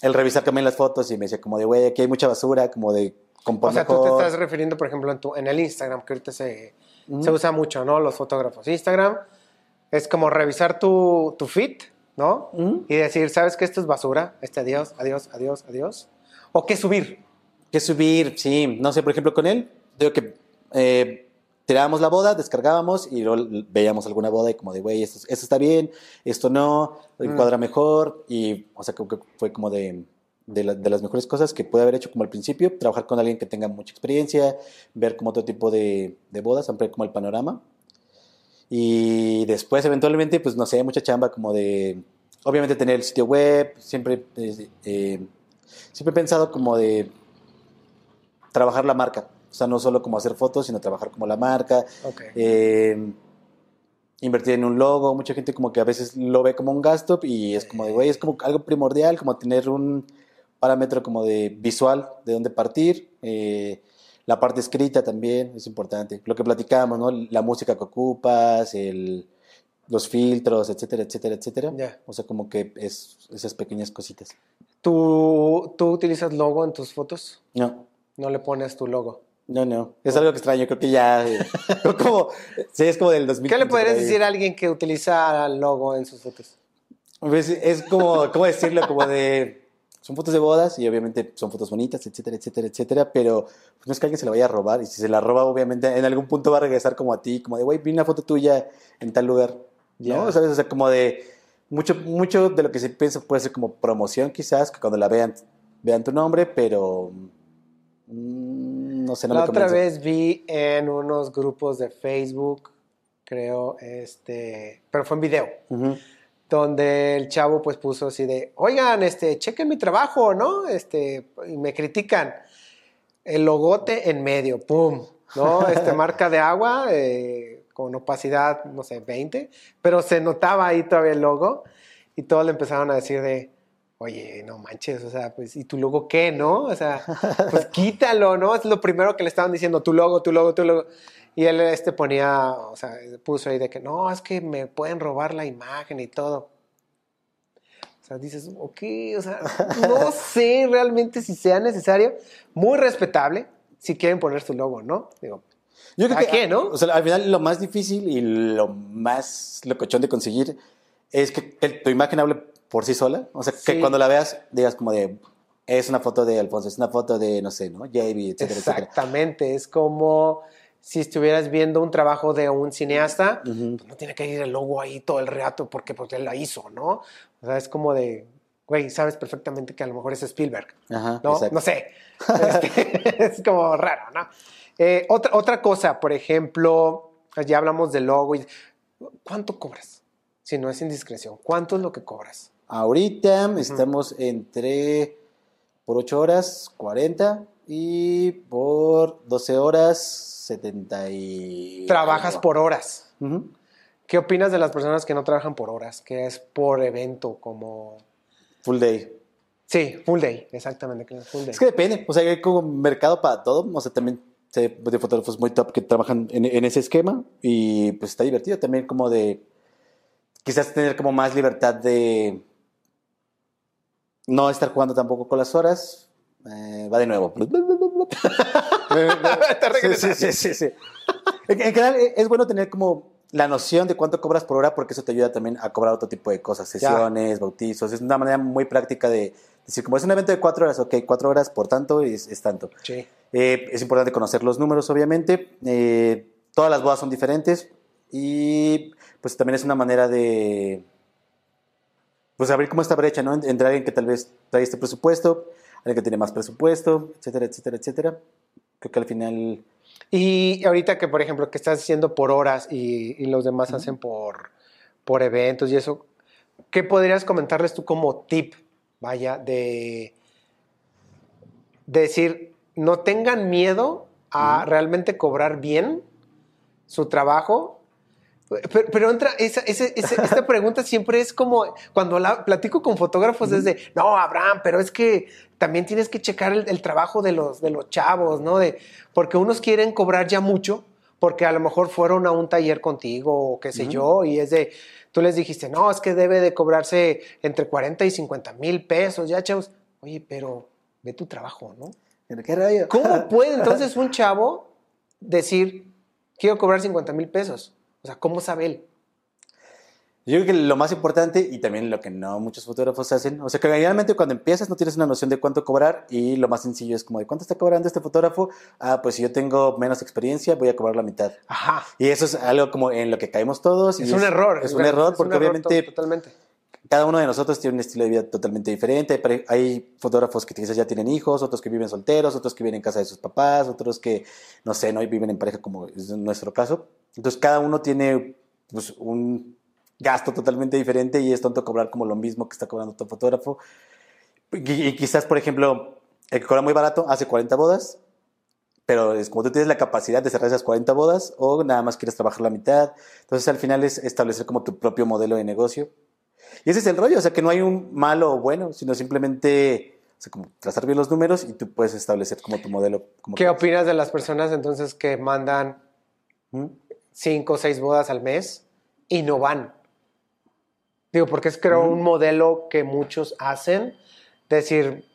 B: el revisar también las fotos y me decía como de, güey, aquí hay mucha basura, como de
A: O sea, tú te estás refiriendo, por ejemplo, en, tu, en el Instagram, que ahorita se,
B: Ujú.
A: se usa mucho, ¿no? Los fotógrafos. Instagram es como revisar tu, tu feed, ¿no?
B: Ujú.
A: Y decir, ¿sabes que esto es basura? Este adiós, adiós, adiós, adiós. ¿O qué subir?
B: ¿Qué subir? Sí, no sé, por ejemplo, con él, digo que eh, tirábamos la boda, descargábamos y luego veíamos alguna boda y como de, güey, esto, esto está bien, esto no,
A: Mm.
B: encuadra mejor. Y, o sea, creo que fue como de, de, la- de las mejores cosas que pude haber hecho como al principio, trabajar con alguien que tenga mucha experiencia, ver como otro tipo de, de bodas, ampliar como el panorama. Y después, eventualmente, pues no sé, mucha chamba como de, obviamente, tener el sitio web, siempre, eh, eh, siempre he pensado como de trabajar la marca. O sea, no solo como hacer fotos, sino trabajar como la marca,
A: Ok.
B: eh, invertir en un logo. Mucha gente como que a veces lo ve como un gasto y es como de, güey, es como algo primordial, como tener un parámetro como de visual de dónde partir. eh, la parte escrita también es importante. Lo que platicábamos, ¿no? La música que ocupas, el, los filtros, etcétera, etcétera, etcétera.
A: Ya.
B: O sea, como que es esas pequeñas cositas.
A: ¿Tú, ¿Tú utilizas logo en tus fotos?
B: No,
A: No le pones tu logo.
B: no, no. Es algo que extraño. Creo que ya. eh, *laughs* como, sí, es como del 2000.
A: ¿Qué le podrías decir a alguien que utiliza logo en sus fotos?
B: Pues es como, ¿cómo decirlo? Como de. Son fotos de bodas y obviamente son fotos bonitas, etcétera, etcétera, etcétera, pero pues, no es que alguien se la vaya a robar y si se la roba, obviamente en algún punto va a regresar como a ti, como de, güey, vi una foto tuya en tal lugar,
A: Ya.
B: ¿no? ¿Sabes? O sea, como de. Mucho, mucho de lo que se piensa puede ser como promoción, quizás, que cuando la vean, vean tu nombre, pero. mm, no sé, no
A: la
B: me
A: otra vez vi en unos grupos de Facebook, creo, este, pero fue en video,
B: Ujú.
A: Donde el chavo pues puso así de, oigan, este, chequen mi trabajo, ¿no? Este, y me critican. El logote en medio, pum, ¿no? Este, *laughs* marca de agua eh, con opacidad, no sé, 20, pero se notaba ahí todavía el logo y todos le empezaron a decir de, oye, no manches, o sea, pues, ¿y tu logo qué, no? O sea, pues *laughs* quítalo, ¿no? Es lo primero que le estaban diciendo, tu logo, tu logo, tu logo. Y él este ponía, o sea, puso ahí de que, no, es que me pueden robar la imagen y todo. O sea, dices, ok, o sea, no *laughs* sé realmente si sea necesario. Muy respetable si quieren poner su logo, ¿no? Digo,
B: Yo creo
A: ¿A
B: que,
A: qué, no?
B: O sea, al final lo más difícil y lo más locochón de conseguir es que tu imagen hable por sí sola. O sea, que
A: Sí.
B: cuando la veas digas como de, es una foto de Alfonso, es una foto de, no sé, ¿no? JB, etcétera, etcétera.
A: exactamente, es como si estuvieras viendo un trabajo de un cineasta, pues no tiene que ir el logo ahí todo el rato porque, porque él la hizo, ¿no? O sea, es como de, güey, sabes perfectamente que a lo mejor es Spielberg.
B: Ajá,
A: ¿no?
B: exacto.
A: No sé. Este, *laughs* es como raro, ¿no? Eh, otra, otra cosa, por ejemplo, ya hablamos del logo. Y, ¿Cuánto cobras? Si no es indiscreción, ¿cuánto es lo que cobras?
B: Ahorita estamos entre, por 8 horas, 40. Y por 12 horas 70 y...
A: Trabajas por horas. ¿Qué opinas de las personas que no trabajan por horas? Que es por evento, como...
B: Full day.
A: Sí, full day, exactamente, full day.
B: Es que depende, o sea, hay como mercado para todo, o sea, también de fotógrafos muy top que trabajan en, en ese esquema y pues está divertido también como de quizás tener como más libertad de no estar jugando tampoco con las horas. Eh, va de nuevo. *laughs* Sí, sí, sí, sí, sí. En, en general eh, es bueno tener como la noción de cuánto cobras por hora porque eso te ayuda también a cobrar otro tipo de cosas, sesiones, bautizos. Es una manera muy práctica de decir, como es un evento de cuatro horas, ok, cuatro horas por tanto es, es tanto.
A: Sí.
B: Eh, es importante conocer los números, obviamente. Eh, todas las bodas son diferentes y pues también es una manera de pues abrir como esta brecha, ¿no? Entre alguien que tal vez trae este presupuesto, alguien que tiene más presupuesto, etcétera, etcétera, etcétera. Creo que al final...
A: Y ahorita que, por ejemplo, que estás haciendo por horas y, y los demás hacen por, por eventos y eso, ¿qué podrías comentarles tú como tip, vaya, de, de decir, no tengan miedo a realmente cobrar bien su trabajo? Pero, pero entra, esa, esta *laughs* pregunta siempre es como, cuando la, platico con fotógrafos es de, no, Abraham, pero es que también tienes que checar el, el trabajo de los, de los chavos, ¿no? De, porque unos quieren cobrar ya mucho, porque a lo mejor fueron a un taller contigo o qué sé yo, y es de, tú les dijiste, no, es que debe de cobrarse entre 40 y 50 mil pesos, ya, chavos. Oye, pero ve tu trabajo, ¿no?
B: ¿Qué rayo?
A: ¿Cómo puede *laughs* entonces un chavo decir, quiero cobrar 50 mil pesos? O sea, ¿cómo sabe él?
B: Yo creo que lo más importante y también lo que no muchos fotógrafos hacen, o sea que realmente cuando empiezas no tienes una noción de cuánto cobrar y lo más sencillo es como de cuánto está cobrando este fotógrafo, ah, pues si yo tengo menos experiencia voy a cobrar la mitad.
A: Ajá.
B: Y eso es algo como en lo que caemos todos. y
A: Es un error.
B: Es un error porque
A: error
B: obviamente
A: to- Totalmente.
B: cada uno de nosotros tiene un estilo de vida totalmente diferente. Hay- Hay fotógrafos que quizás ya tienen hijos, otros que viven solteros, otros que viven en casa de sus papás, otros que, no sé, no viven en pareja como es nuestro caso. Entonces cada uno tiene pues, un gasto totalmente diferente y es tonto cobrar como lo mismo que está cobrando otro fotógrafo. Y, y quizás, por ejemplo, el que cobra muy barato hace 40 bodas, pero es como tú tienes la capacidad de cerrar esas 40 bodas o nada más quieres trabajar la mitad. Entonces al final es establecer como tu propio modelo de negocio. Y ese es el rollo, o sea que no hay un malo o bueno, sino simplemente o sea, como trazar bien los números y tú puedes establecer como tu modelo. Como
A: ¿Qué opinas de las personas entonces que mandan
B: ¿Mm?
A: Cinco o seis bodas al mes y no van? Digo, porque es creo un modelo que muchos hacen. Decir,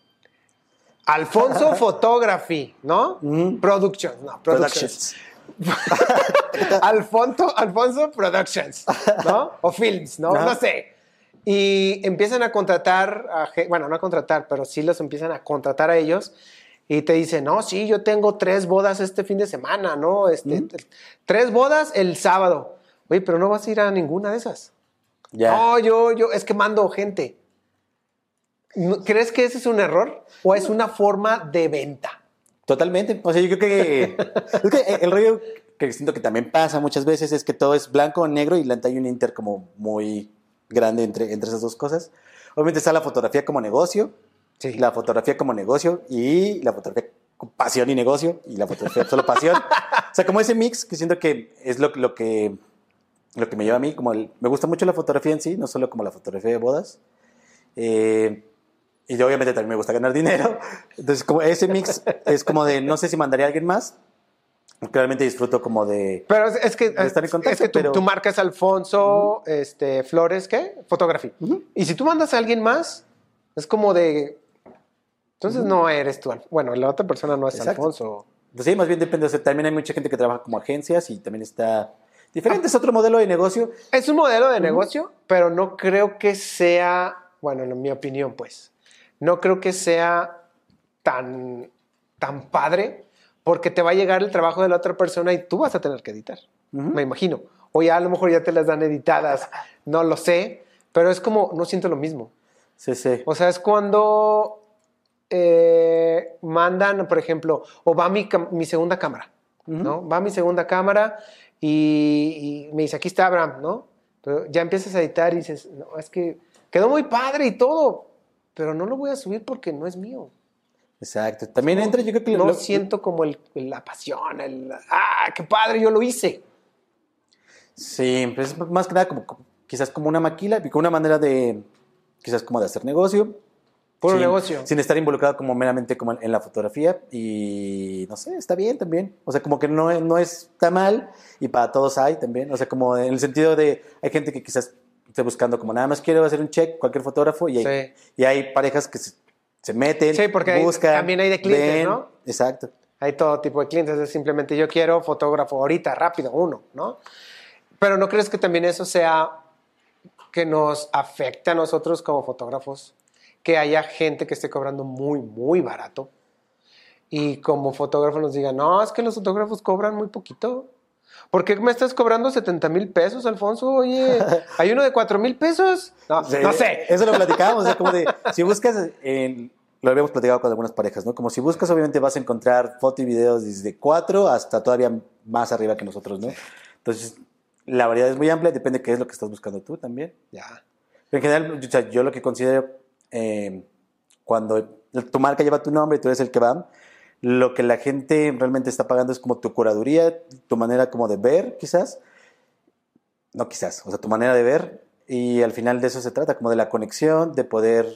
A: Alfonso *laughs* Photography, ¿no?
B: Ujú.
A: Productions, no, Productions.
B: Productions. *laughs*
A: Alfonso, Alfonso Productions, ¿no? *laughs* O Films, ¿no? No sé. Y empiezan a contratar, a bueno, no a contratar, pero sí los empiezan a contratar a ellos y te dicen, no, sí, yo tengo tres bodas este fin de semana, ¿no? Este, Tres bodas el sábado. Oye, pero no vas a ir a ninguna de esas.
B: Ya.
A: No, yo, yo, es que mando gente. ¿No- ¿Crees que ese es un error o es una forma de venta?
B: Totalmente. O sea, yo creo que, *laughs* es que el rollo que siento que también pasa muchas veces es que todo es blanco o negro y hay un inter como muy grande entre, entre esas dos cosas. Obviamente está la fotografía como negocio,
A: Sí.
B: la fotografía como negocio y la fotografía con pasión y negocio y la fotografía solo pasión. o sea, como ese mix que siento que es lo, lo que lo que me lleva a mí, como el- me gusta mucho la fotografía en sí, no solo como la fotografía de bodas. Eh, y yo obviamente también me gusta ganar dinero. Entonces, como ese mix es como de, no sé si mandaría a alguien más. Claramente disfruto como de...
A: Pero es, es que,
B: estar en
A: es
B: contacto,
A: que tu,
B: pero-
A: tu marca es Alfonso este, Flores, ¿qué? Photography.
B: Ujú.
A: Y si tú mandas a alguien más, es como de... Entonces no eres tú. Bueno, la otra persona no es
B: Exacto.
A: Alfonso.
B: Pues sí, más bien depende. O sea, también hay mucha gente que trabaja como agencias y también está... Diferente, es otro modelo de negocio.
A: Es un modelo de negocio, pero no creo que sea, bueno, en mi opinión, pues, no creo que sea tan, tan padre porque te va a llegar el trabajo de la otra persona y tú vas a tener que editar, me imagino. O ya a lo mejor ya te las dan editadas, *laughs* no lo sé, pero es como, no siento lo mismo.
B: Sí, sí.
A: O sea, es cuando eh, mandan, por ejemplo, o va mi, segunda cámara, ¿no? Va mi segunda cámara y, y me dice, aquí está Abraham, ¿no? Pero ya empiezas a editar y dices, no, es que quedó muy padre y todo, pero no lo voy a subir porque no es mío.
B: Exacto. También entra, yo creo que
A: no
B: lo-
A: siento como el, la pasión, el, ah, qué padre, yo lo hice.
B: Sí, pues es más que nada como, quizás como una maquila una manera de, quizás como de hacer negocio.
A: Puro
B: sin,
A: negocio.
B: Sin estar involucrado como meramente como en la fotografía y no sé, está bien también. O sea, como que no, es- no está mal y para todos hay también. O sea, como en el sentido de, hay gente que quizás esté buscando como nada más quiero hacer un check, cualquier fotógrafo y hay,
A: Sí.
B: y hay parejas que se, se meten,
A: Sí, porque hay-
B: buscan,
A: también hay de clientes,
B: ven.
A: ¿no?
B: Exacto.
A: Hay todo tipo de clientes, es simplemente yo quiero fotógrafo ahorita, rápido, uno, ¿no? Pero ¿no crees que también eso sea que nos afecte a nosotros como fotógrafos? Que haya gente que esté cobrando muy, muy barato y como fotógrafo nos diga, no, es que los fotógrafos cobran muy poquito. ¿Por qué me estás cobrando 70 mil pesos, Alfonso? Oye, *laughs* ¿hay uno de 4 mil pesos? No,
B: Sí,
A: no sé.
B: Eso lo platicábamos, o sea, como de, si buscas, lo habíamos platicado con algunas parejas, ¿no? Como si buscas, obviamente vas a encontrar foto y videos desde 4 hasta todavía más arriba que nosotros, ¿no? Entonces, la variedad es muy amplia, depende de qué es lo que estás buscando tú también.
A: Ya.
B: Pero en general, o sea, yo lo que considero, eh, cuando tu marca lleva tu nombre y tú eres el que va, lo que la gente realmente está pagando es como tu curaduría, tu manera como de ver, quizás. No quizás, o sea, tu manera de ver. Y al final de eso se trata, como de la conexión, de poder,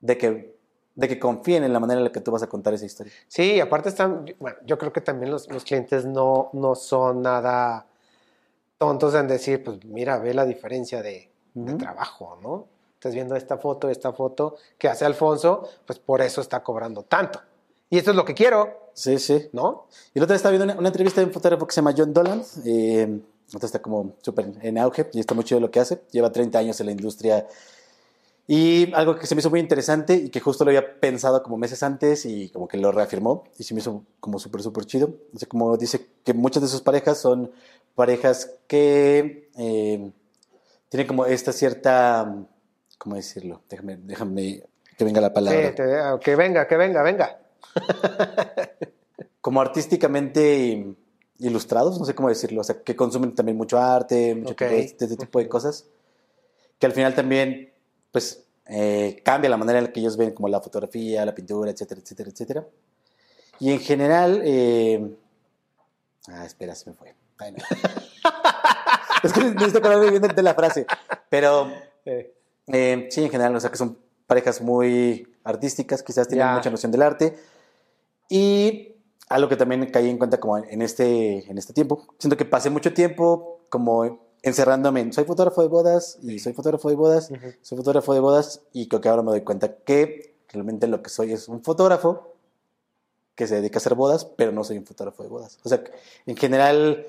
B: de que, de que confíen en la manera en la que tú vas a contar esa historia.
A: Sí, aparte están, bueno, yo creo que también los, los clientes no, no son nada tontos en decir, pues mira, ve la diferencia de, de
B: Ujú.
A: trabajo, ¿no? Estás viendo esta foto, esta foto que hace Alfonso, pues por eso está cobrando tanto. Y esto es lo que quiero,
B: Sí, sí.
A: ¿no?
B: Y el otro día estaba viendo una, una entrevista de un fotógrafo que se llama John Dolan. Eh, ahorita está como súper en auge y está muy chido lo que hace. Lleva 30 años en la industria. Y algo que se me hizo muy interesante y que justo lo había pensado como meses antes y como que lo reafirmó y se me hizo como súper, súper chido. O sea, como dice que muchas de sus parejas son parejas que eh, tienen como esta cierta, ¿cómo decirlo? Déjame, déjame que venga la palabra.
A: Sí, te- que venga, que venga, venga. *laughs*
B: como artísticamente ilustrados, no sé cómo decirlo, o sea, que consumen también mucho arte, mucho
A: Ok.
B: tipo de, de este tipo de cosas, que al final también, pues, eh, cambia la manera en la que ellos ven como la fotografía, la pintura, etcétera, etcétera, etcétera. Y en general, eh, ah, espera, se me fue. Ay, no. *laughs* es que necesito acordarme bien de, de la frase, pero
A: Eh,
B: eh, sí, en general, o sea que son parejas muy artísticas, quizás tienen
A: Ya.
B: mucha noción del arte. Y algo que también caí en cuenta como en este, en este tiempo, siento que pasé mucho tiempo como encerrándome en soy fotógrafo de bodas y soy fotógrafo de bodas,
A: Ujú.
B: soy fotógrafo de bodas y creo que ahora me doy cuenta que realmente lo que soy es un fotógrafo que se dedica a hacer bodas, pero no soy un fotógrafo de bodas. O sea, en general,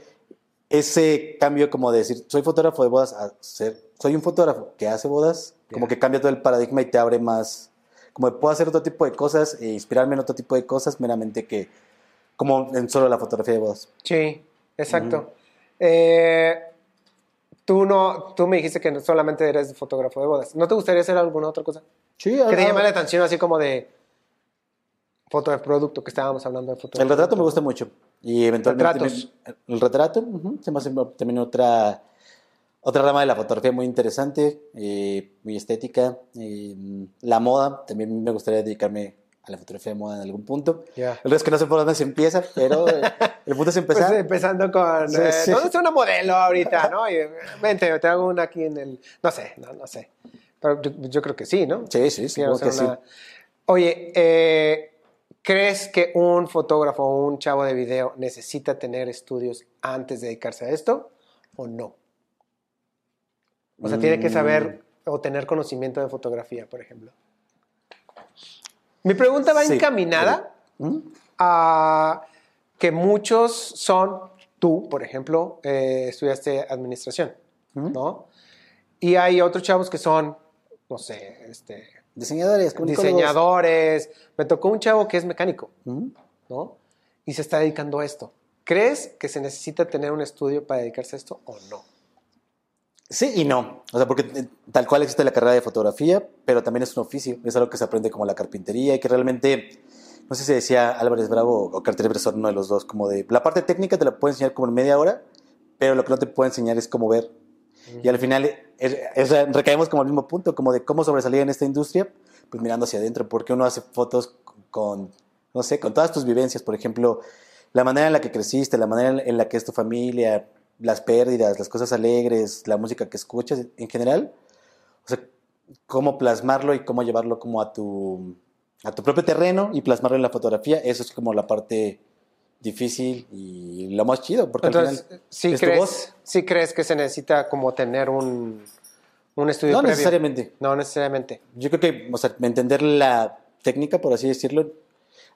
B: ese cambio como de decir, soy fotógrafo de bodas a ser, soy un fotógrafo que hace bodas, como que cambia todo el paradigma y te abre más, como puedo hacer otro tipo de cosas e inspirarme en otro tipo de cosas meramente que como en solo la fotografía de bodas.
A: Sí, exacto. Eh, tú no, tú me dijiste que solamente eres fotógrafo de bodas. ¿No te gustaría hacer alguna otra cosa?
B: Sí,
A: Que te llame la atención así como de foto de producto que estábamos hablando de foto.
B: El retrato me gusta mucho. Y eventualmente.
A: Retratos.
B: el retrato se me hace también otra, otra rama de la fotografía muy interesante, eh, muy estética. eh, la moda, también me gustaría dedicarme a la fotografía de moda en algún punto. El resto es que no sé por dónde se empieza, pero eh, el punto es
A: Pues
B: empezar.
A: empezando con.
B: Sí,
A: eh,
B: sí.
A: ¿Dónde está una modelo ahorita? ¿no? Y, vente, te hago una aquí en el. No sé, no, no sé. Pero yo, yo creo que sí, ¿no?
B: sí, sí, supongo que sí.
A: Oye, eh, ¿crees que un fotógrafo o un chavo de video necesita tener estudios antes de dedicarse a esto o no? O sea, tiene que
B: Mm.
A: saber o tener conocimiento de fotografía, por ejemplo. Mi pregunta va
B: Sí.
A: encaminada
B: ¿Mm?
A: a que muchos son, tú, por ejemplo, eh, estudiaste administración,
B: Ujú.
A: ¿no? Y hay otros chavos que son, no sé, este,
B: Diseñadores,
A: diseñadores. Me tocó un chavo que es mecánico. ¿no? Y se está dedicando a esto. ¿Crees que se necesita tener un estudio para dedicarse a esto o no?
B: Sí y no. O sea, porque eh, tal cual existe la carrera de fotografía, pero también es un oficio. Es algo que se aprende como la carpintería y que realmente, no sé si decía Álvarez Bravo o Carter Bresson, uno de los dos, como de la parte técnica te la puedo enseñar como en media hora, pero lo que no te puedo enseñar es cómo ver. Y al final es- es- recaemos como al mismo punto, como de cómo sobresalir en esta industria, pues mirando hacia adentro, porque uno hace fotos con, no sé, con todas tus vivencias, por ejemplo, la manera en la que creciste, la manera en la que es tu familia, las pérdidas, las cosas alegres, la música que escuchas en general, o sea, cómo plasmarlo y cómo llevarlo como a tu, a tu propio terreno y plasmarlo en la fotografía, eso es como la parte difícil y lo más chido, porque
A: Entonces,
B: al final
A: ¿sí
B: es tu
A: crees,
B: voz.
A: sí crees que se necesita como tener un, un estudio
B: No
A: previo?
B: necesariamente.
A: No necesariamente.
B: Yo creo que, o sea, entender la técnica, por así decirlo,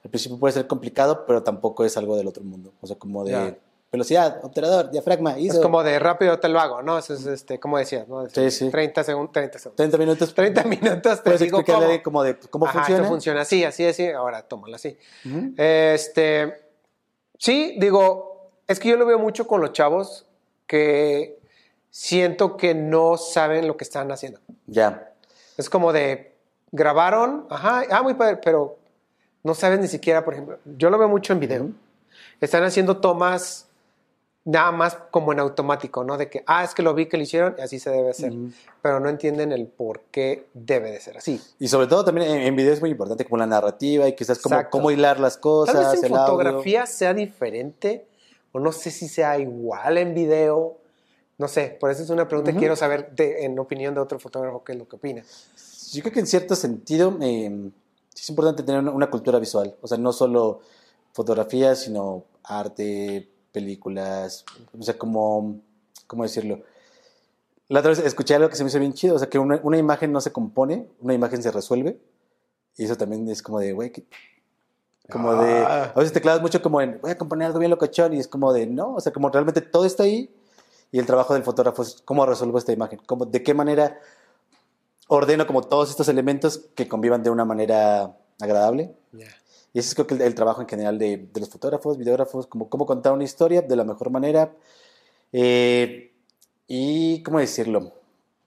B: al principio puede ser complicado, pero tampoco es algo del otro mundo. O sea, como de. Velocidad, obturador, diafragma, ISO.
A: Es como de rápido te lo hago, ¿no? Eso es, este, como decías, ¿no?
B: Sí, sí.
A: 30 segundos, 30 segundos.
B: 30 minutos.
A: 30 *laughs* minutos te digo cómo.
B: como de cómo
A: Ajá,
B: funciona.
A: Esto funciona así, así, así. Ahora tómalo así. Este, sí, digo, es que yo lo veo mucho con los chavos que siento que no saben lo que están haciendo.
B: Ya.
A: Es como de grabaron, ajá, ah, muy padre, pero no saben ni siquiera, por ejemplo, yo lo veo mucho en video. Están haciendo tomas nada más como en automático, ¿no? De que, ah, es que lo vi que lo hicieron y así se debe hacer. Pero no entienden el por qué debe de ser así.
B: Y sobre todo también en, en video es muy importante como la narrativa y quizás como cómo hilar las cosas.
A: Tal vez en
B: el audio.
A: fotografía sea diferente, o no sé si sea igual en video. No sé, por eso es una pregunta que quiero saber de- en opinión de otro fotógrafo qué es lo que opina.
B: Yo creo que en cierto sentido eh, es importante tener una, una cultura visual. O sea, no solo fotografía, sino arte, películas. O sea, como, ¿cómo decirlo? La otra vez escuché algo que se me hizo bien chido. O sea, que una, una imagen no se compone, una imagen se resuelve. Y eso también es como de, güey, que- como de...
A: Ah.
B: A veces te clavas mucho como en, voy a componer algo bien locochón. Y es como de, no, o sea, como realmente todo está ahí. Y el trabajo del fotógrafo es cómo resuelvo esta imagen. Cómo, de qué manera ordeno como todos estos elementos que convivan de una manera agradable. Y ese es creo que el, trabajo en general de, de los fotógrafos, videógrafos, como cómo contar una historia de la mejor manera. Eh, y, ¿cómo decirlo?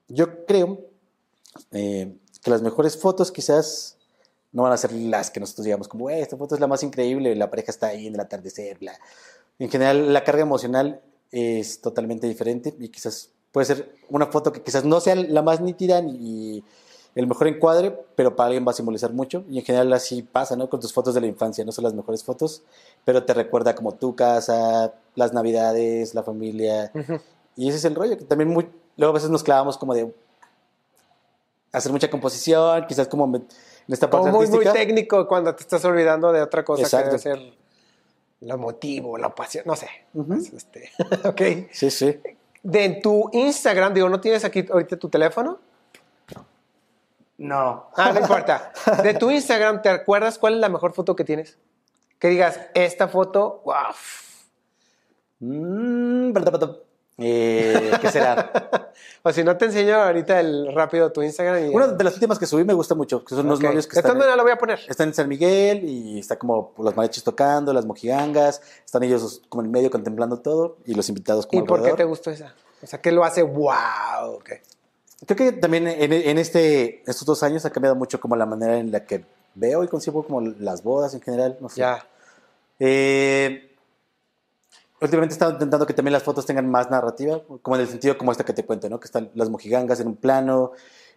B: Yo creo eh, que las mejores fotos quizás no van a ser las que nosotros digamos como, "Eh, esta foto es la más increíble, la pareja está ahí en el atardecer, bla. En general, la carga emocional es totalmente diferente y quizás puede ser una foto que quizás no sea la más nítida ni el mejor encuadre, pero para alguien va a simbolizar mucho. Y en general así pasa, ¿no? Con tus fotos de la infancia, no son las mejores fotos, pero te recuerda como tu casa, las navidades, la familia.
A: Ujú.
B: Y ese es el rollo, que también muy, luego a veces nos clavamos como de hacer mucha composición, quizás como en esta parte
A: Como muy, muy
B: artística.
A: técnico cuando te estás olvidando de otra cosa
B: Exacto.
A: que debe ser lo motivo, la pasión, no sé.
B: Ujú.
A: Es este, *laughs* ok.
B: Sí, sí.
A: De tu Instagram, digo, ¿no tienes aquí ahorita tu teléfono?
B: No.
A: Ah, no importa. De tu Instagram, ¿te acuerdas cuál es la mejor foto que tienes? Que digas, esta foto, wow.
B: Mm. Eh, ¿Qué será? *laughs*
A: O si no te enseño ahorita el rápido tu Instagram. Y,
B: Una de las últimas que subí me gusta mucho, que son unos novios que están,
A: maneras lo voy a poner.
B: están en San Miguel y está como los mariachis tocando, las mojigangas, están ellos como en medio contemplando todo y los invitados como
A: ¿Y por qué te gustó esa? O sea, ¿qué lo hace wow? ok.
B: Creo que también en, en este, estos dos años ha cambiado mucho como la manera en la que veo y concibo como las bodas en general, no sé.
A: Ya.
B: Eh, últimamente he estado intentando que también las fotos tengan más narrativa, como en el sentido como esta que te cuento, ¿no? Que están las mojigangas en un plano,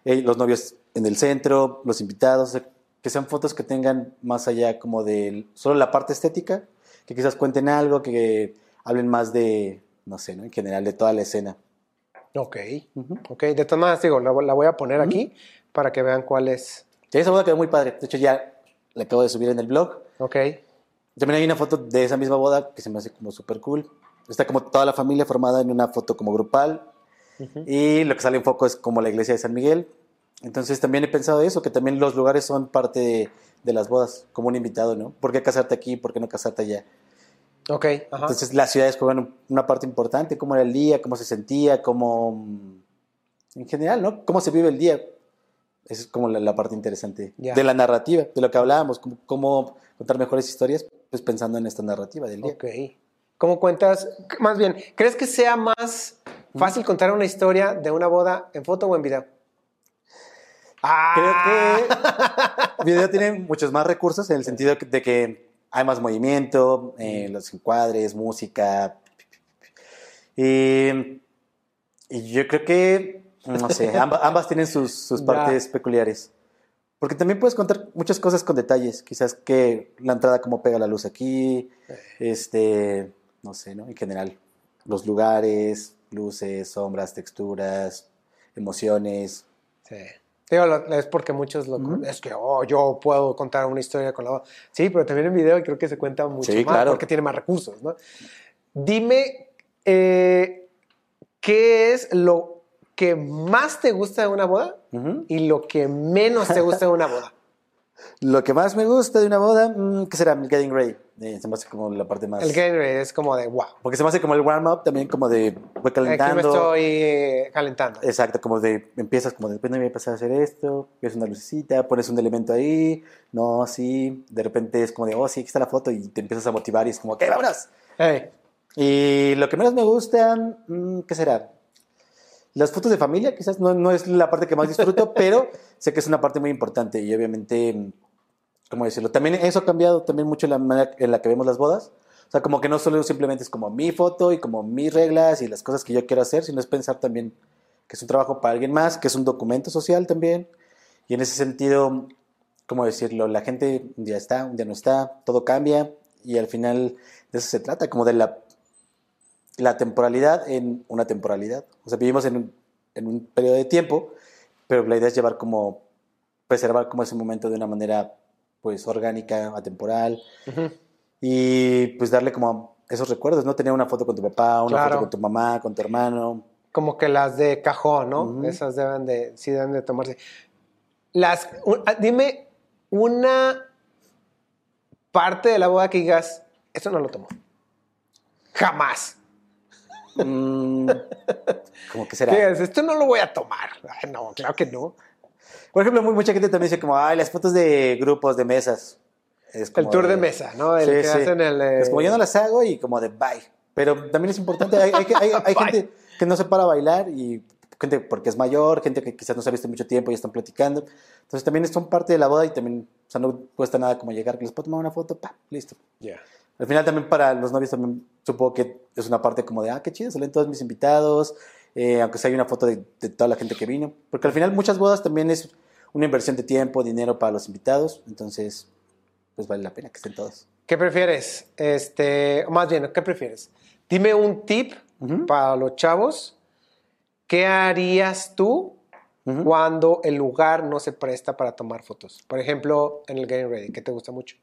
B: eh, los novios en el centro, los invitados, o sea, que sean fotos que tengan más allá como de solo la parte estética, que quizás cuenten algo, que hablen más de, no sé, ¿no? En general, de toda la escena.
A: Ok.
B: Ujú.
A: Ok. De todas maneras, digo, la, la voy a poner aquí para que vean cuál es.
B: Sí, esa boda quedó muy padre. De hecho, ya la acabo de subir en el blog.
A: Ok.
B: También hay una foto de esa misma boda que se me hace como súper cool. Está como toda la familia formada en una foto como grupal. Y lo que sale en foco es como la iglesia de San Miguel. Entonces también he pensado eso, que también los lugares son parte de, de las bodas, como un invitado, ¿no? ¿Por qué casarte aquí? ¿Por qué no casarte allá?
A: Ok. Ajá.
B: Entonces las ciudades juegan un- una parte importante, cómo era el día, cómo se sentía, cómo... mm, En general, ¿no? Cómo se vive el día. Esa es como la, la parte interesante
A: Ya.
B: de la narrativa, de lo que hablábamos, cómo, cómo contar mejores historias, pues pensando en esta narrativa del día.
A: Ok. ¿Cómo cuentas? Más bien, ¿crees que sea más fácil contar una historia de una boda en foto o en video?
B: Creo
A: Ah.
B: que video tiene muchos más recursos en el sentido de que hay más movimiento, eh, los encuadres, música. Y, y yo creo que, no sé, *laughs* amba- ambas, tienen sus, sus
A: Ya.
B: partes peculiares. Porque también puedes contar muchas cosas con detalles. Quizás que la entrada, cómo pega la luz aquí, este, no sé, ¿no? En general, los lugares, luces, sombras, texturas, emociones.
A: Sí. Digo, es porque muchos lo... Es que, oh, yo puedo contar una historia con la voz. Sí, pero también en video creo que se cuenta mucho
B: Sí,
A: más
B: claro.
A: porque tiene más recursos, ¿no? Dime, eh, ¿qué es lo que más te gusta de una boda y lo que menos te gusta de una boda?
B: Lo que más me gusta de una boda, mm, ¿qué será? El getting ready. Eh, se me hace como la parte más...
A: El game es como de, wow.
B: Porque se me hace como el warm-up también, como de voy
A: Aquí me
B: calentando.
A: estoy eh, calentando.
B: Exacto, como de empiezas como de repente voy a empezar a hacer esto, ves una lucecita, pones un elemento ahí, no, sí, de repente es como de, oh, sí, aquí está la foto y te empiezas a motivar y es como, ¿qué? ¡Vámonos!
A: Ey,
B: Y lo que menos me gusta, mm, ¿qué será? Las fotos de familia, quizás no, no es la parte que más disfruto, *laughs* pero sé que es una parte muy importante y obviamente, ¿cómo decirlo? También eso ha cambiado también mucho la manera en la que vemos las bodas. O sea, como que no solo simplemente es como mi foto y como mis reglas y las cosas que yo quiero hacer, sino es pensar también que es un trabajo para alguien más, que es un documento social también. Y en ese sentido, ¿cómo decirlo? La gente un día está, un día no está, todo cambia y al final de eso se trata, como de la, la temporalidad en una temporalidad. O sea, vivimos en un, en un periodo de tiempo, pero la idea es llevar como, preservar como ese momento de una manera pues orgánica, atemporal
A: ujú.
B: y pues darle como esos recuerdos, ¿no? Tener una foto con tu papá, una
A: Claro.
B: foto con tu mamá, con tu hermano.
A: como que las de cajón, ¿no? Esas deben de, sí deben de tomarse. Las, un- ah, dime una parte de la boda que digas, esto no lo tomo. Jamás.
B: Mm, ¿Cómo que será?
A: ¿Qué es? Esto no lo voy a tomar. Ay, no, claro que no.
B: Por ejemplo, mu- mucha gente también dice como, ay, las fotos de grupos, de mesas. Es
A: El
B: como
A: tour de mesa, ¿no? El
B: Sí,
A: que
B: sí.
A: hacen el... eh,
B: Es como yo no las hago y como de bye. Pero también es importante, hay, hay, hay- hay *laughs* gente que no se para a bailar y gente porque es mayor, gente que quizás no se ha visto mucho tiempo y están platicando. Entonces también son parte de la boda y también, o sea, no cuesta nada como llegar, que les puedo tomar una foto, pa, listo.
A: Ya.
B: Al final también para los novios también supongo que es una parte como de, ah, qué chido, salen todos mis invitados, eh, aunque sea hay una foto de, de toda la gente que vino. Porque al final muchas bodas también es una inversión de tiempo, dinero para los invitados, entonces pues vale la pena que estén todos.
A: ¿Qué prefieres? Este, o más bien, ¿qué prefieres? Dime un tip para los chavos. ¿Qué harías tú cuando el lugar no se presta para tomar fotos? Por ejemplo, en el Getting Ready, que te gusta mucho.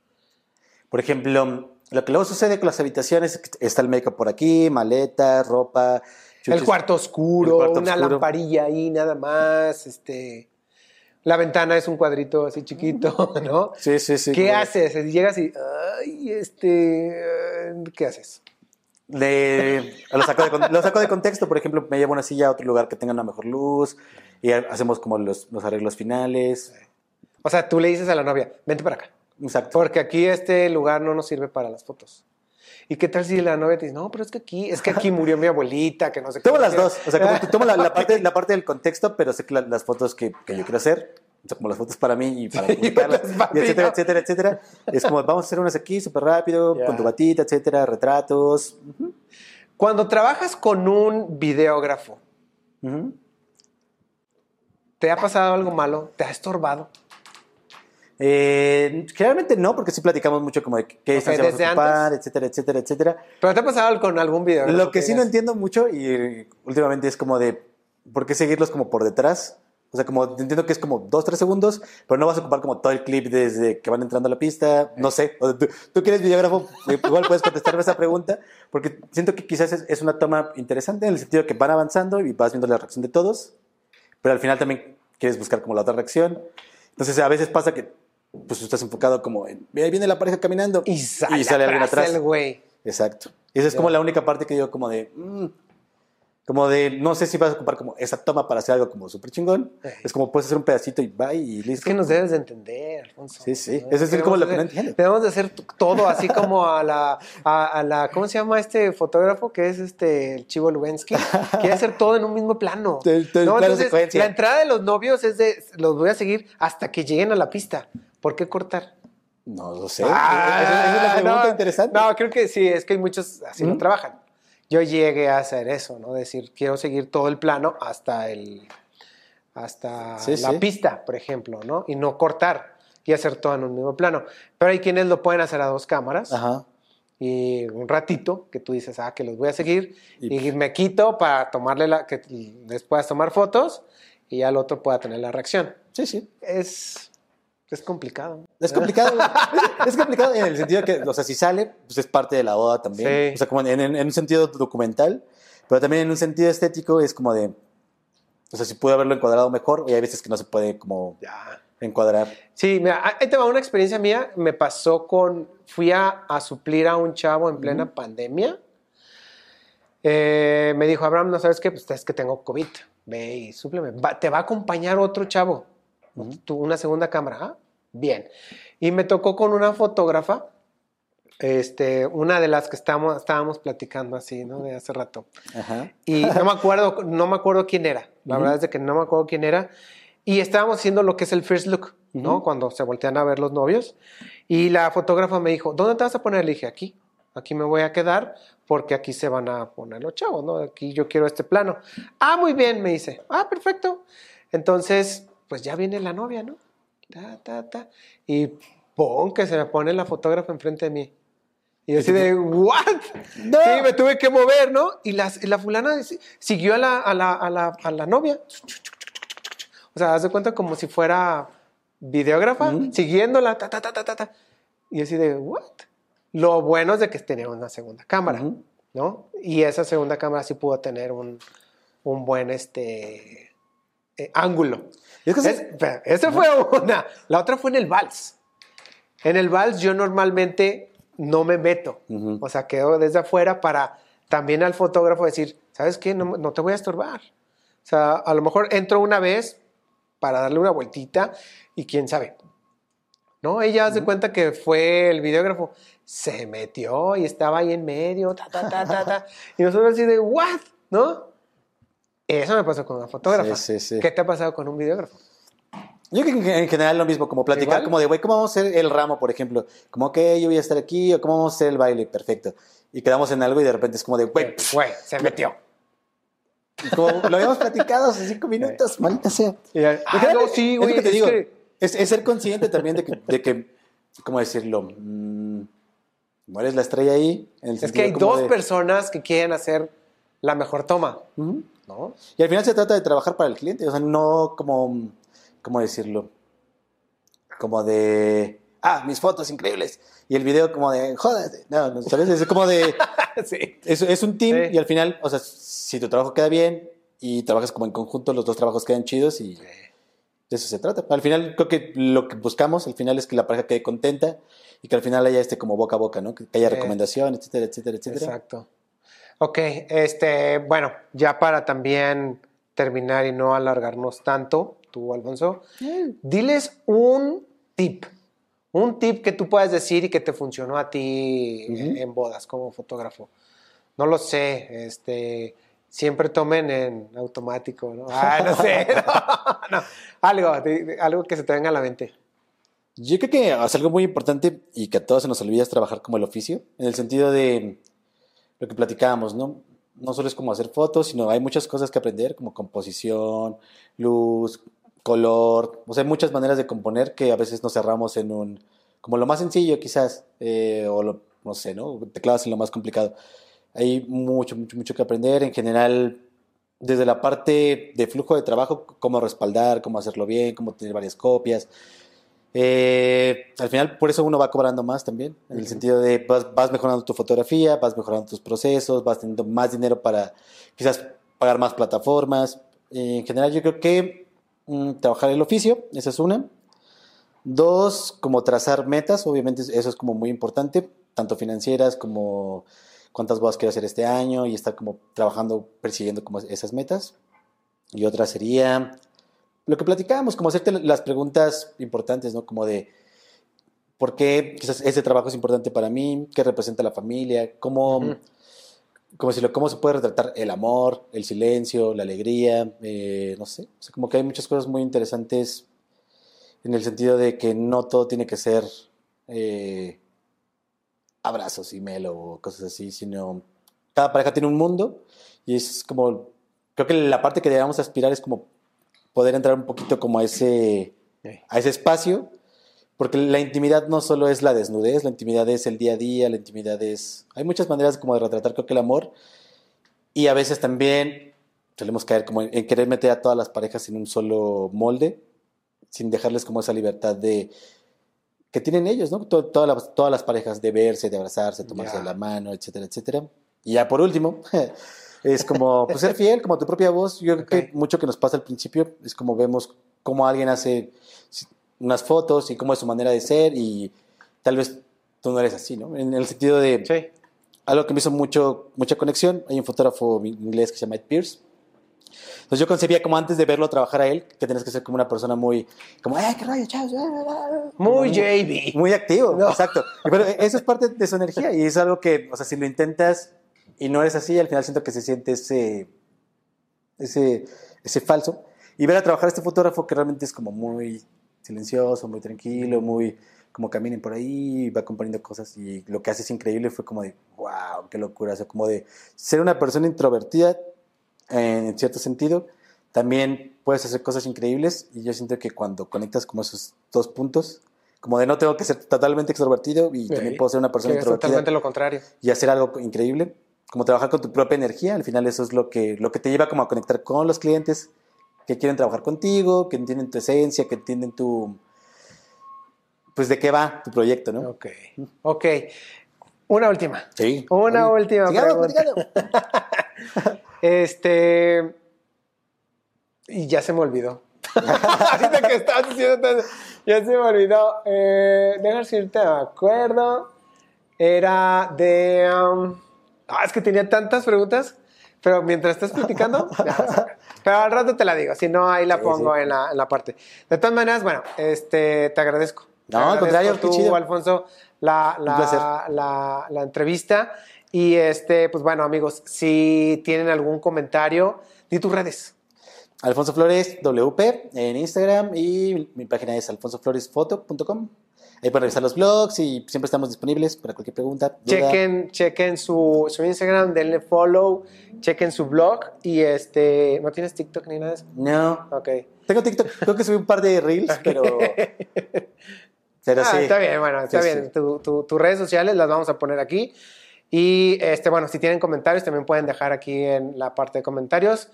B: Por ejemplo, lo que luego sucede con las habitaciones es que está el make-up por aquí, maletas, ropa.
A: el cuarto oscuro,
B: el cuarto
A: una
B: oscuro.
A: lamparilla ahí nada más, este... La ventana es un cuadrito así chiquito, ¿no?
B: Sí, sí, sí.
A: ¿Qué haces? Llegas y, ay, este, eh, ¿qué haces?
B: Le- lo, saco de, lo saco de contexto, por ejemplo, me llevo una silla a otro lugar que tenga una mejor luz y ha- hacemos como los, los arreglos finales.
A: O sea, tú le dices a la novia, vente para acá,
B: Exacto.
A: porque aquí este lugar no nos sirve para las fotos. ¿Y qué tal si la novia te dice, no, pero es que aquí, es que aquí *laughs* murió mi abuelita, que no sé qué.
B: Tomo las dos, o sea, como que tomo la, la parte, la parte del contexto, pero sé que la- las fotos que, que yo quiero hacer, o sea, como las fotos para mí y para
A: Sí,
B: publicarlas, y etcétera, etcétera, etcétera. Es como, vamos a hacer unas aquí súper rápido, con tu batita, etcétera, retratos.
A: Cuando trabajas con un videógrafo. ¿te ha pasado algo malo? ¿Te ha estorbado?
B: Eh, generalmente no, porque sí platicamos mucho como de qué distancia vamos
A: desde
B: a ocupar,
A: antes.
B: etcétera, etcétera, etcétera.
A: ¿Pero te ha pasado con algún videógrafo?
B: Lo que sí no entiendo mucho y últimamente es como de por qué seguirlos como por detrás. O sea, como entiendo que es como dos, tres segundos, pero no vas a ocupar como todo el clip desde que van entrando a la pista. No sé. O sea, tú, tú que eres videógrafo, igual puedes contestarme esa pregunta, porque siento que quizás es, es una toma interesante en el sentido que van avanzando y vas viendo la reacción de todos, pero al final también quieres buscar como la otra reacción. Entonces, a veces pasa que pues tú estás enfocado como en, "Mira, ahí viene la pareja caminando
A: Y sale,
B: alguien
A: atrás el güey.
B: Exacto. Y esa es como la única parte que digo como de... mm, como de, no sé si vas a ocupar como esa toma para hacer algo como súper chingón.
A: Ey.
B: Es como puedes hacer un pedacito y bye y listo.
A: Es que nos debes de entender, Alfonso.
B: Sí, sí. es como lo que no
A: Debemos de-
B: entiendo.
A: Debemos de hacer todo así como a la, a, a la, ¿cómo se llama este fotógrafo? Que es este, el Chivo Lubensky. Quiere hacer todo en un mismo plano. *laughs*
B: Del- del
A: No,
B: plano
A: entonces, la entrada de los novios es de, los voy a seguir hasta que lleguen a la pista. ¿Por qué cortar?
B: No lo sé.
A: Ah,
B: esa, esa es la pregunta
A: no,
B: interesante.
A: No, creo que sí, es que hay muchos así lo
B: Ujú.
A: trabajan. Yo llegué a hacer eso, ¿no? Decir, quiero seguir todo el plano hasta el hasta
B: Sí,
A: la
B: sí.
A: pista, por ejemplo, ¿no? Y no cortar y hacer todo en un mismo plano. Pero hay quienes lo pueden hacer a dos cámaras
B: Ajá.
A: y un ratito que tú dices, ah, que los voy a seguir y,
B: Y-
A: me quito para tomarle la, que les puedas tomar fotos y ya el otro pueda tener la reacción.
B: Sí, sí.
A: Es, es complicado.
B: Es complicado. *laughs* es complicado en el sentido que, o sea, si sale, pues es parte de la boda también.
A: Sí.
B: O sea, como en, en- en un sentido documental, pero también en un sentido estético es como de, o sea, si pude haberlo encuadrado mejor, y hay veces que no se puede como
A: Ya.
B: encuadrar.
A: Sí, mira, ahí te va una experiencia mía. Me pasó con. Fui a, a suplir a un chavo en plena pandemia. Eh, me dijo, Abraham, ¿no sabes qué? Pues es que tengo COVID. Ve y súpleme. Va- te va a acompañar otro chavo. Tú, una segunda cámara. Ah, bien. Y me tocó con una fotógrafa. Este, una de las que estábamos, estábamos platicando así, ¿no? De hace rato.
B: Ajá.
A: Y no me acuerdo, no me acuerdo quién era. La
B: Ujú.
A: verdad es de que no me acuerdo quién era. Y estábamos haciendo lo que es el first look, ¿no?
B: Ujú.
A: Cuando se voltean a ver los novios. Y la fotógrafa me dijo, ¿dónde te vas a poner? Le dije, aquí. Aquí me voy a quedar porque aquí se van a poner los chavos, ¿no? Aquí yo quiero este plano. Ah, muy bien, me dice. Ah, perfecto. Entonces, pues ya viene la novia, ¿no? Ta, ta, ta. Y ¡pum! que se me pone la fotógrafa enfrente de mí. Y yo así de, ¿what?
B: No.
A: Sí, me tuve que mover, ¿no? Y la, la fulana si- siguió a la, a, la, a, la, a la novia. O sea, haz de cuenta como si fuera videógrafa,
B: Ujú.
A: siguiéndola, ta, ta, ta, ta, ta, ta. Y así de, ¿what? Lo bueno es de que tenía una segunda cámara. ¿no? Y esa segunda cámara sí pudo tener un, un buen este, eh, ángulo.
B: Es que
A: Es- esa fue una. La otra fue en el vals. En el vals yo normalmente no me meto. O sea, quedo desde afuera para también al fotógrafo decir, ¿sabes qué? No, no te voy a estorbar. O sea, a lo mejor entro una vez para darle una vueltita y quién sabe. No, ella hace cuenta que fue el videógrafo, se metió y estaba ahí en medio, ta, ta, ta, ta, ta. *laughs* Y nosotros así de, ¿what? ¿No? Eso me pasó con una fotógrafa.
B: Sí, sí, sí.
A: ¿Qué te ha pasado con un videógrafo?
B: Yo creo que en general lo mismo, como platicar
A: Igual.
B: como de, güey, ¿cómo vamos a hacer el ramo, por ejemplo? Como que yo voy a estar aquí, o cómo vamos a hacer el baile, perfecto. Y quedamos en algo y de repente es como de, güey, pff,
A: Güey, se metió.
B: y como lo habíamos platicado hace cinco minutos, maldita sea.
A: Y ah, no, sí,
B: es lo que te
A: es
B: digo,
A: que-
B: es, es ser consciente también de que, de que ¿cómo decirlo? Mm, no eres la estrella ahí. en el
A: Es que hay dos
B: de-
A: personas que quieren hacer la mejor toma,
B: Ujú.
A: ¿No?
B: Y al final se trata de trabajar para el cliente, o sea, no como, ¿cómo decirlo? Como de, ah, mis fotos increíbles. Y el video como de, jódate. No, no, ¿sabes? Es como de, *laughs*
A: sí.
B: es, es un team
A: Sí.
B: y al final, o sea, si tu trabajo queda bien y trabajas como en conjunto, los dos trabajos quedan chidos y de eso se trata. Al final, creo que lo que buscamos al final es que la pareja quede contenta y que al final haya este como boca a boca, ¿no? Que haya recomendación, etcétera, etcétera, etcétera.
A: Exacto. Ok, este, bueno, ya para también terminar y no alargarnos tanto, tú, Alfonso, diles un tip, un tip que tú puedas decir y que te funcionó a ti en bodas como fotógrafo. No lo sé, este, siempre tomen en automático, ¿no? Ah, no *laughs* sé, no, no. algo, algo que se te venga a la mente.
B: Yo creo que es algo muy importante y que a todos se nos olvida es trabajar como el oficio, en el sentido de lo que platicábamos, ¿no? No solo es como hacer fotos, sino hay muchas cosas que aprender, como composición, luz, color, o sea, hay muchas maneras de componer que a veces nos cerramos en un, como lo más sencillo quizás, eh, o lo, no sé, ¿no? Te clavas en lo más complicado. Hay mucho, mucho, mucho que aprender. En general, desde la parte de flujo de trabajo, cómo respaldar, cómo hacerlo bien, cómo tener varias copias. Eh, al final, por eso uno va cobrando más también, en el sentido de vas, vas mejorando tu fotografía, vas mejorando tus procesos, vas teniendo más dinero para quizás pagar más plataformas. Eh, en general, yo creo que mm, trabajar el oficio, esa es una. Dos, como trazar metas, obviamente eso es como muy importante, tanto financieras como cuántas bodas quiero hacer este año y estar como trabajando, persiguiendo como esas metas. Y otra sería lo que platicábamos, como hacerte las preguntas importantes, ¿no? Como de por qué quizás ese trabajo es importante para mí, qué representa la familia, cómo, cómo se puede retratar el amor, el silencio, la alegría, eh, no sé, o sea, como que hay muchas cosas muy interesantes en el sentido de que no todo tiene que ser eh, abrazos y melo o cosas así, sino cada pareja tiene un mundo y es como, creo que la parte que debemos aspirar es como poder entrar un poquito como a ese, a ese espacio, porque la intimidad no solo es la desnudez, la intimidad es el día a día, la intimidad es... Hay muchas maneras como de retratar creo que el amor, y a veces también solemos caer como en, querer meter a todas las parejas en un solo molde, sin dejarles como esa libertad de que tienen ellos, ¿no? To- todas, las, todas las parejas de verse, de abrazarse, tomarse de la mano, etcétera, etcétera. Y ya por último, *laughs* es como pues, ser fiel, como tu propia voz. Yo creo
A: Ok.
B: que mucho que nos pasa al principio es como vemos cómo alguien hace unas fotos y cómo es su manera de ser y tal vez tú no eres así, ¿no? En el sentido de
A: Sí.
B: algo que me hizo mucho, mucha conexión. Hay un fotógrafo inglés que se llama Ed Pierce. Entonces yo concebía como antes de verlo trabajar a él, que tienes que ser como una persona muy, como, ¡eh, qué rollo, chavos!
A: Muy JB.
B: Muy activo,
A: No.
B: exacto. Pero eso es parte de su energía y es algo que, o sea, si lo intentas y no eres así, al final siento que se siente ese, ese, ese falso. Y ver a trabajar a este fotógrafo que realmente es como muy silencioso, muy tranquilo, muy como caminen por ahí, va componiendo cosas y lo que hace es increíble, fue como de, wow, qué locura, o sea, como de ser una persona introvertida en cierto sentido, también puedes hacer cosas increíbles y yo siento que cuando conectas como esos dos puntos, como de no tengo que ser totalmente extrovertido y
A: Sí.
B: también puedo ser una persona
A: es
B: introvertida
A: totalmente lo contrario.
B: y hacer algo increíble, como trabajar con tu propia energía, al final eso es lo que, lo que te lleva como a conectar con los clientes que quieren trabajar contigo, que entienden tu esencia, que entienden tu, pues de qué va tu proyecto, ¿no?
A: Ok. Ok. Una última.
B: Sí.
A: Una
B: Oye,
A: última
B: sigamos
A: pregunta.
B: platicando. *laughs*
A: Este. Y ya se me olvidó. *laughs* Ahorita que estabas diciendo ya se me olvidó. Eh, deja ver si me acuerdo. Era de. um, ah, es que tenía tantas preguntas, pero mientras estás platicando. *laughs* ya, pero al rato te la digo, si no, ahí la
B: Sí,
A: pongo
B: sí.
A: En, la, en la parte. De todas maneras, bueno, este, te agradezco. Te
B: No, al
A: agradezco
B: contrario,
A: tú,
B: chido.
A: Alfonso, la, la, la entrevista. Y este, pues bueno, amigos, si tienen algún comentario, di tus redes.
B: Alfonso Flores WP en Instagram y mi página es alfonsofloresfoto.com. Ahí pueden revisar los blogs y siempre estamos disponibles para cualquier pregunta. duda.
A: Chequen, chequen su, su Instagram, denle follow, chequen su blog y este, ¿no tienes TikTok ni nada de eso?
B: No,
A: Ok.
B: tengo TikTok, creo que subí un par de reels, pero, *laughs* pero
A: Ah,
B: sí.
A: está bien, bueno, está
B: Sí,
A: bien.
B: sí.
A: Tu- tu- tus redes sociales las vamos a poner aquí. Y este, bueno, si tienen comentarios, también pueden dejar aquí en la parte de comentarios.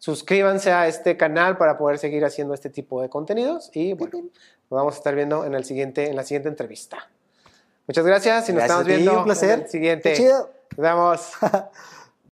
A: Suscríbanse a este canal para poder seguir haciendo este tipo de contenidos. Y bueno, nos vamos a estar viendo en, el siguiente, en la siguiente entrevista. Muchas gracias y nos
B: Gracias
A: estamos
B: ti,
A: viendo
B: un placer.
A: en el siguiente.
B: Qué chido.
A: Nos vemos. *laughs*